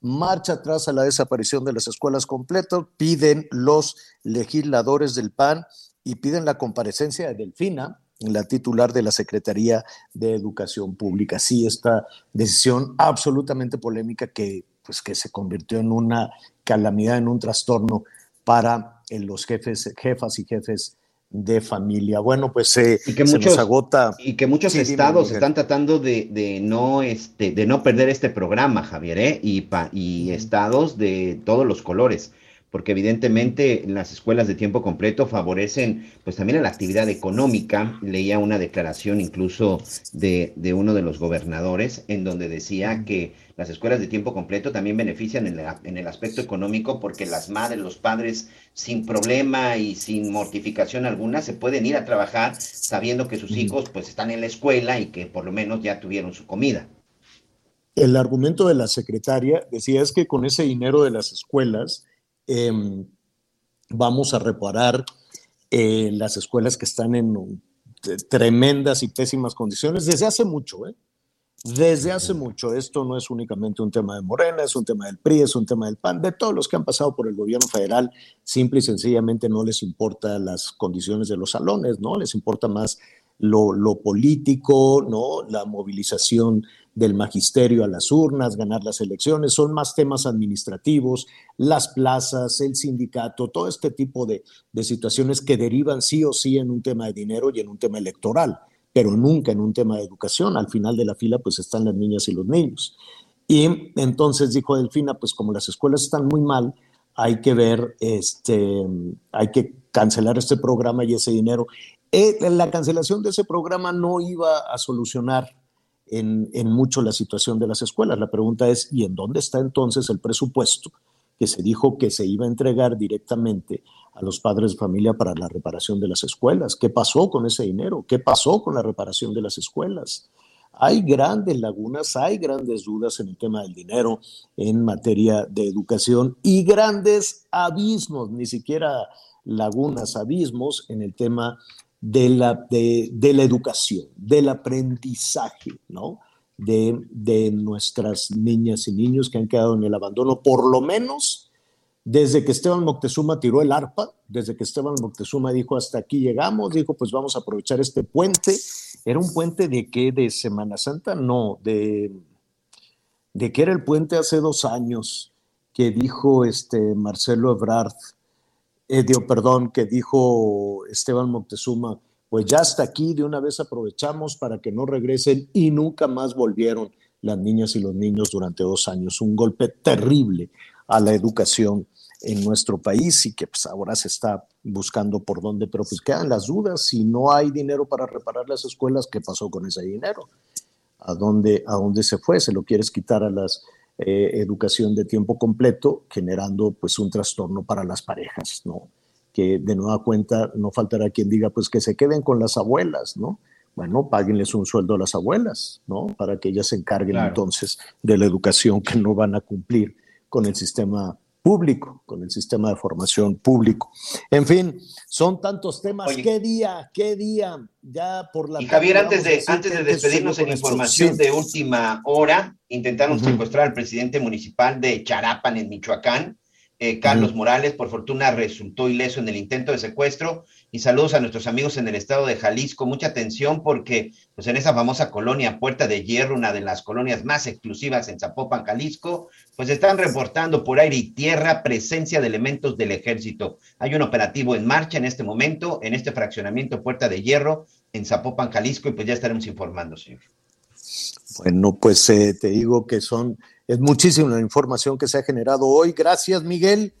Marcha atrás a la desaparición de las escuelas completas, piden los legisladores del PAN y piden la comparecencia de Delfina, la titular de la Secretaría de Educación Pública. Sí, esta decisión absolutamente polémica que, pues, que se convirtió en una calamidad, en un trastorno para eh, los jefes, jefas y jefes de familia. Bueno, pues eh, y que se muchos nos agota. y que muchos Sí, estados están tratando de, de no este de no perder este programa Javier ¿eh? y pa- y estados de todos los colores porque evidentemente las escuelas de tiempo completo favorecen pues también a la actividad económica. Leía una declaración incluso de, de uno de los gobernadores en donde decía que las escuelas de tiempo completo también benefician en, la- en el aspecto económico porque las madres, los padres, sin problema y sin mortificación alguna, se pueden ir a trabajar sabiendo que sus hijos pues están en la escuela y que por lo menos ya tuvieron su comida. El argumento de la secretaria decía es que con ese dinero de las escuelas em, vamos a reparar eh, las escuelas que están en tremendas y pésimas condiciones desde hace mucho, ¿eh? desde hace mucho. Esto no es únicamente un tema de Morena, es un tema del PRI, es un tema del PAN, de todos los que han pasado por el gobierno federal, simple y sencillamente no les importa las condiciones de los salones, ¿no? Les importa más lo, lo político, ¿no? La movilización del magisterio a las urnas, ganar las elecciones, son más temas administrativos, las plazas, el sindicato, todo este tipo de, de situaciones que derivan sí o sí en un tema de dinero y en un tema electoral pero nunca en un tema de educación. Al final de la fila, pues están las niñas y los niños. Y entonces dijo Delfina, pues como las escuelas están muy mal, hay que ver, este, hay que cancelar este programa y ese dinero. Eh, la cancelación de ese programa no iba a solucionar en, mucho la situación de las escuelas. La pregunta es, ¿y en dónde está entonces el presupuesto que se dijo que se iba a entregar directamente a los padres de familia para la reparación de las escuelas. ¿Qué pasó con ese dinero? ¿Qué pasó con la reparación de las escuelas? Hay grandes lagunas, hay grandes dudas en el tema del dinero en materia de educación y grandes abismos, ni siquiera lagunas, abismos en el tema de la, de, de la educación, del aprendizaje, ¿no? De, de nuestras niñas y niños que han quedado en el abandono, por lo menos desde que Esteban Moctezuma tiró el arpa, desde que Esteban Moctezuma dijo hasta aquí llegamos, dijo pues vamos a aprovechar este puente. ¿Era un puente de qué? ¿De Semana Santa? No, de, de qué era el puente hace dos años que dijo este Marcelo Ebrard, eh, perdón, que dijo Esteban Moctezuma, pues ya hasta aquí de una vez aprovechamos para que no regresen y nunca más volvieron las niñas y los niños durante dos años. Un golpe terrible a la educación en nuestro país y que pues, ahora se está buscando por dónde, pero pues quedan las dudas, si no hay dinero para reparar las escuelas, ¿qué pasó con ese dinero? ¿A dónde, a dónde se fue? ¿Se lo quieres quitar a la eh, educación de tiempo completo, generando pues un trastorno para las parejas, ¿no? Que de nueva cuenta no faltará quien diga pues que se queden con las abuelas, ¿no? Bueno, páguenles un sueldo a las abuelas, ¿no? Para que ellas se encarguen entonces de la educación que no van a cumplir con el sistema público, con el sistema de formación público. En fin, son tantos temas. ¿Qué día? ¿Qué día? Ya por la Y Javier, antes de, antes de despedirnos en información de última hora, intentaron secuestrar al presidente municipal de Charapan, en Michoacán, eh, Carlos Morales. Por fortuna resultó ileso en el intento de secuestro. Y saludos a nuestros amigos en el estado de Jalisco. Mucha atención porque pues en esa famosa colonia Puerta de Hierro, una de las colonias más exclusivas en Zapopan, Jalisco, pues están reportando por aire y tierra presencia de elementos del ejército. Hay un operativo en marcha en este momento, en este fraccionamiento Puerta de Hierro, en Zapopan, Jalisco, y pues ya estaremos informando, señor. Bueno, pues eh, te digo que son, es muchísima la información que se ha generado hoy. Gracias, Miguel.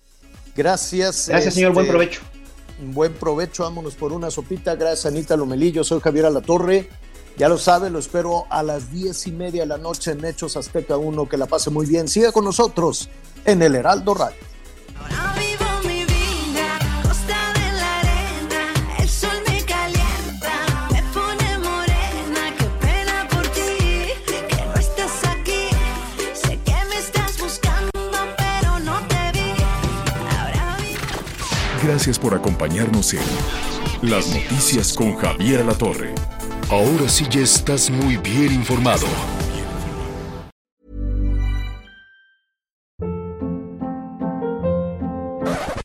Gracias. Gracias, señor. Buen este, provecho. Buen provecho, vámonos por una sopita. Gracias, Anita Lomelillo. Soy Javier Alatorre. Ya lo sabe, lo espero a las diez y media de la noche en Hechos Azteca 1. Que la pase muy bien. Siga con nosotros en el Heraldo Radio. Gracias por acompañarnos en Las Noticias con Javier Alatorre. Ahora sí ya estás muy bien informado.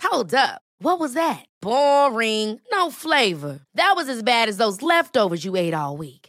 Hold up. What was that? Boring. No flavor. That was as bad as those leftovers you ate all week.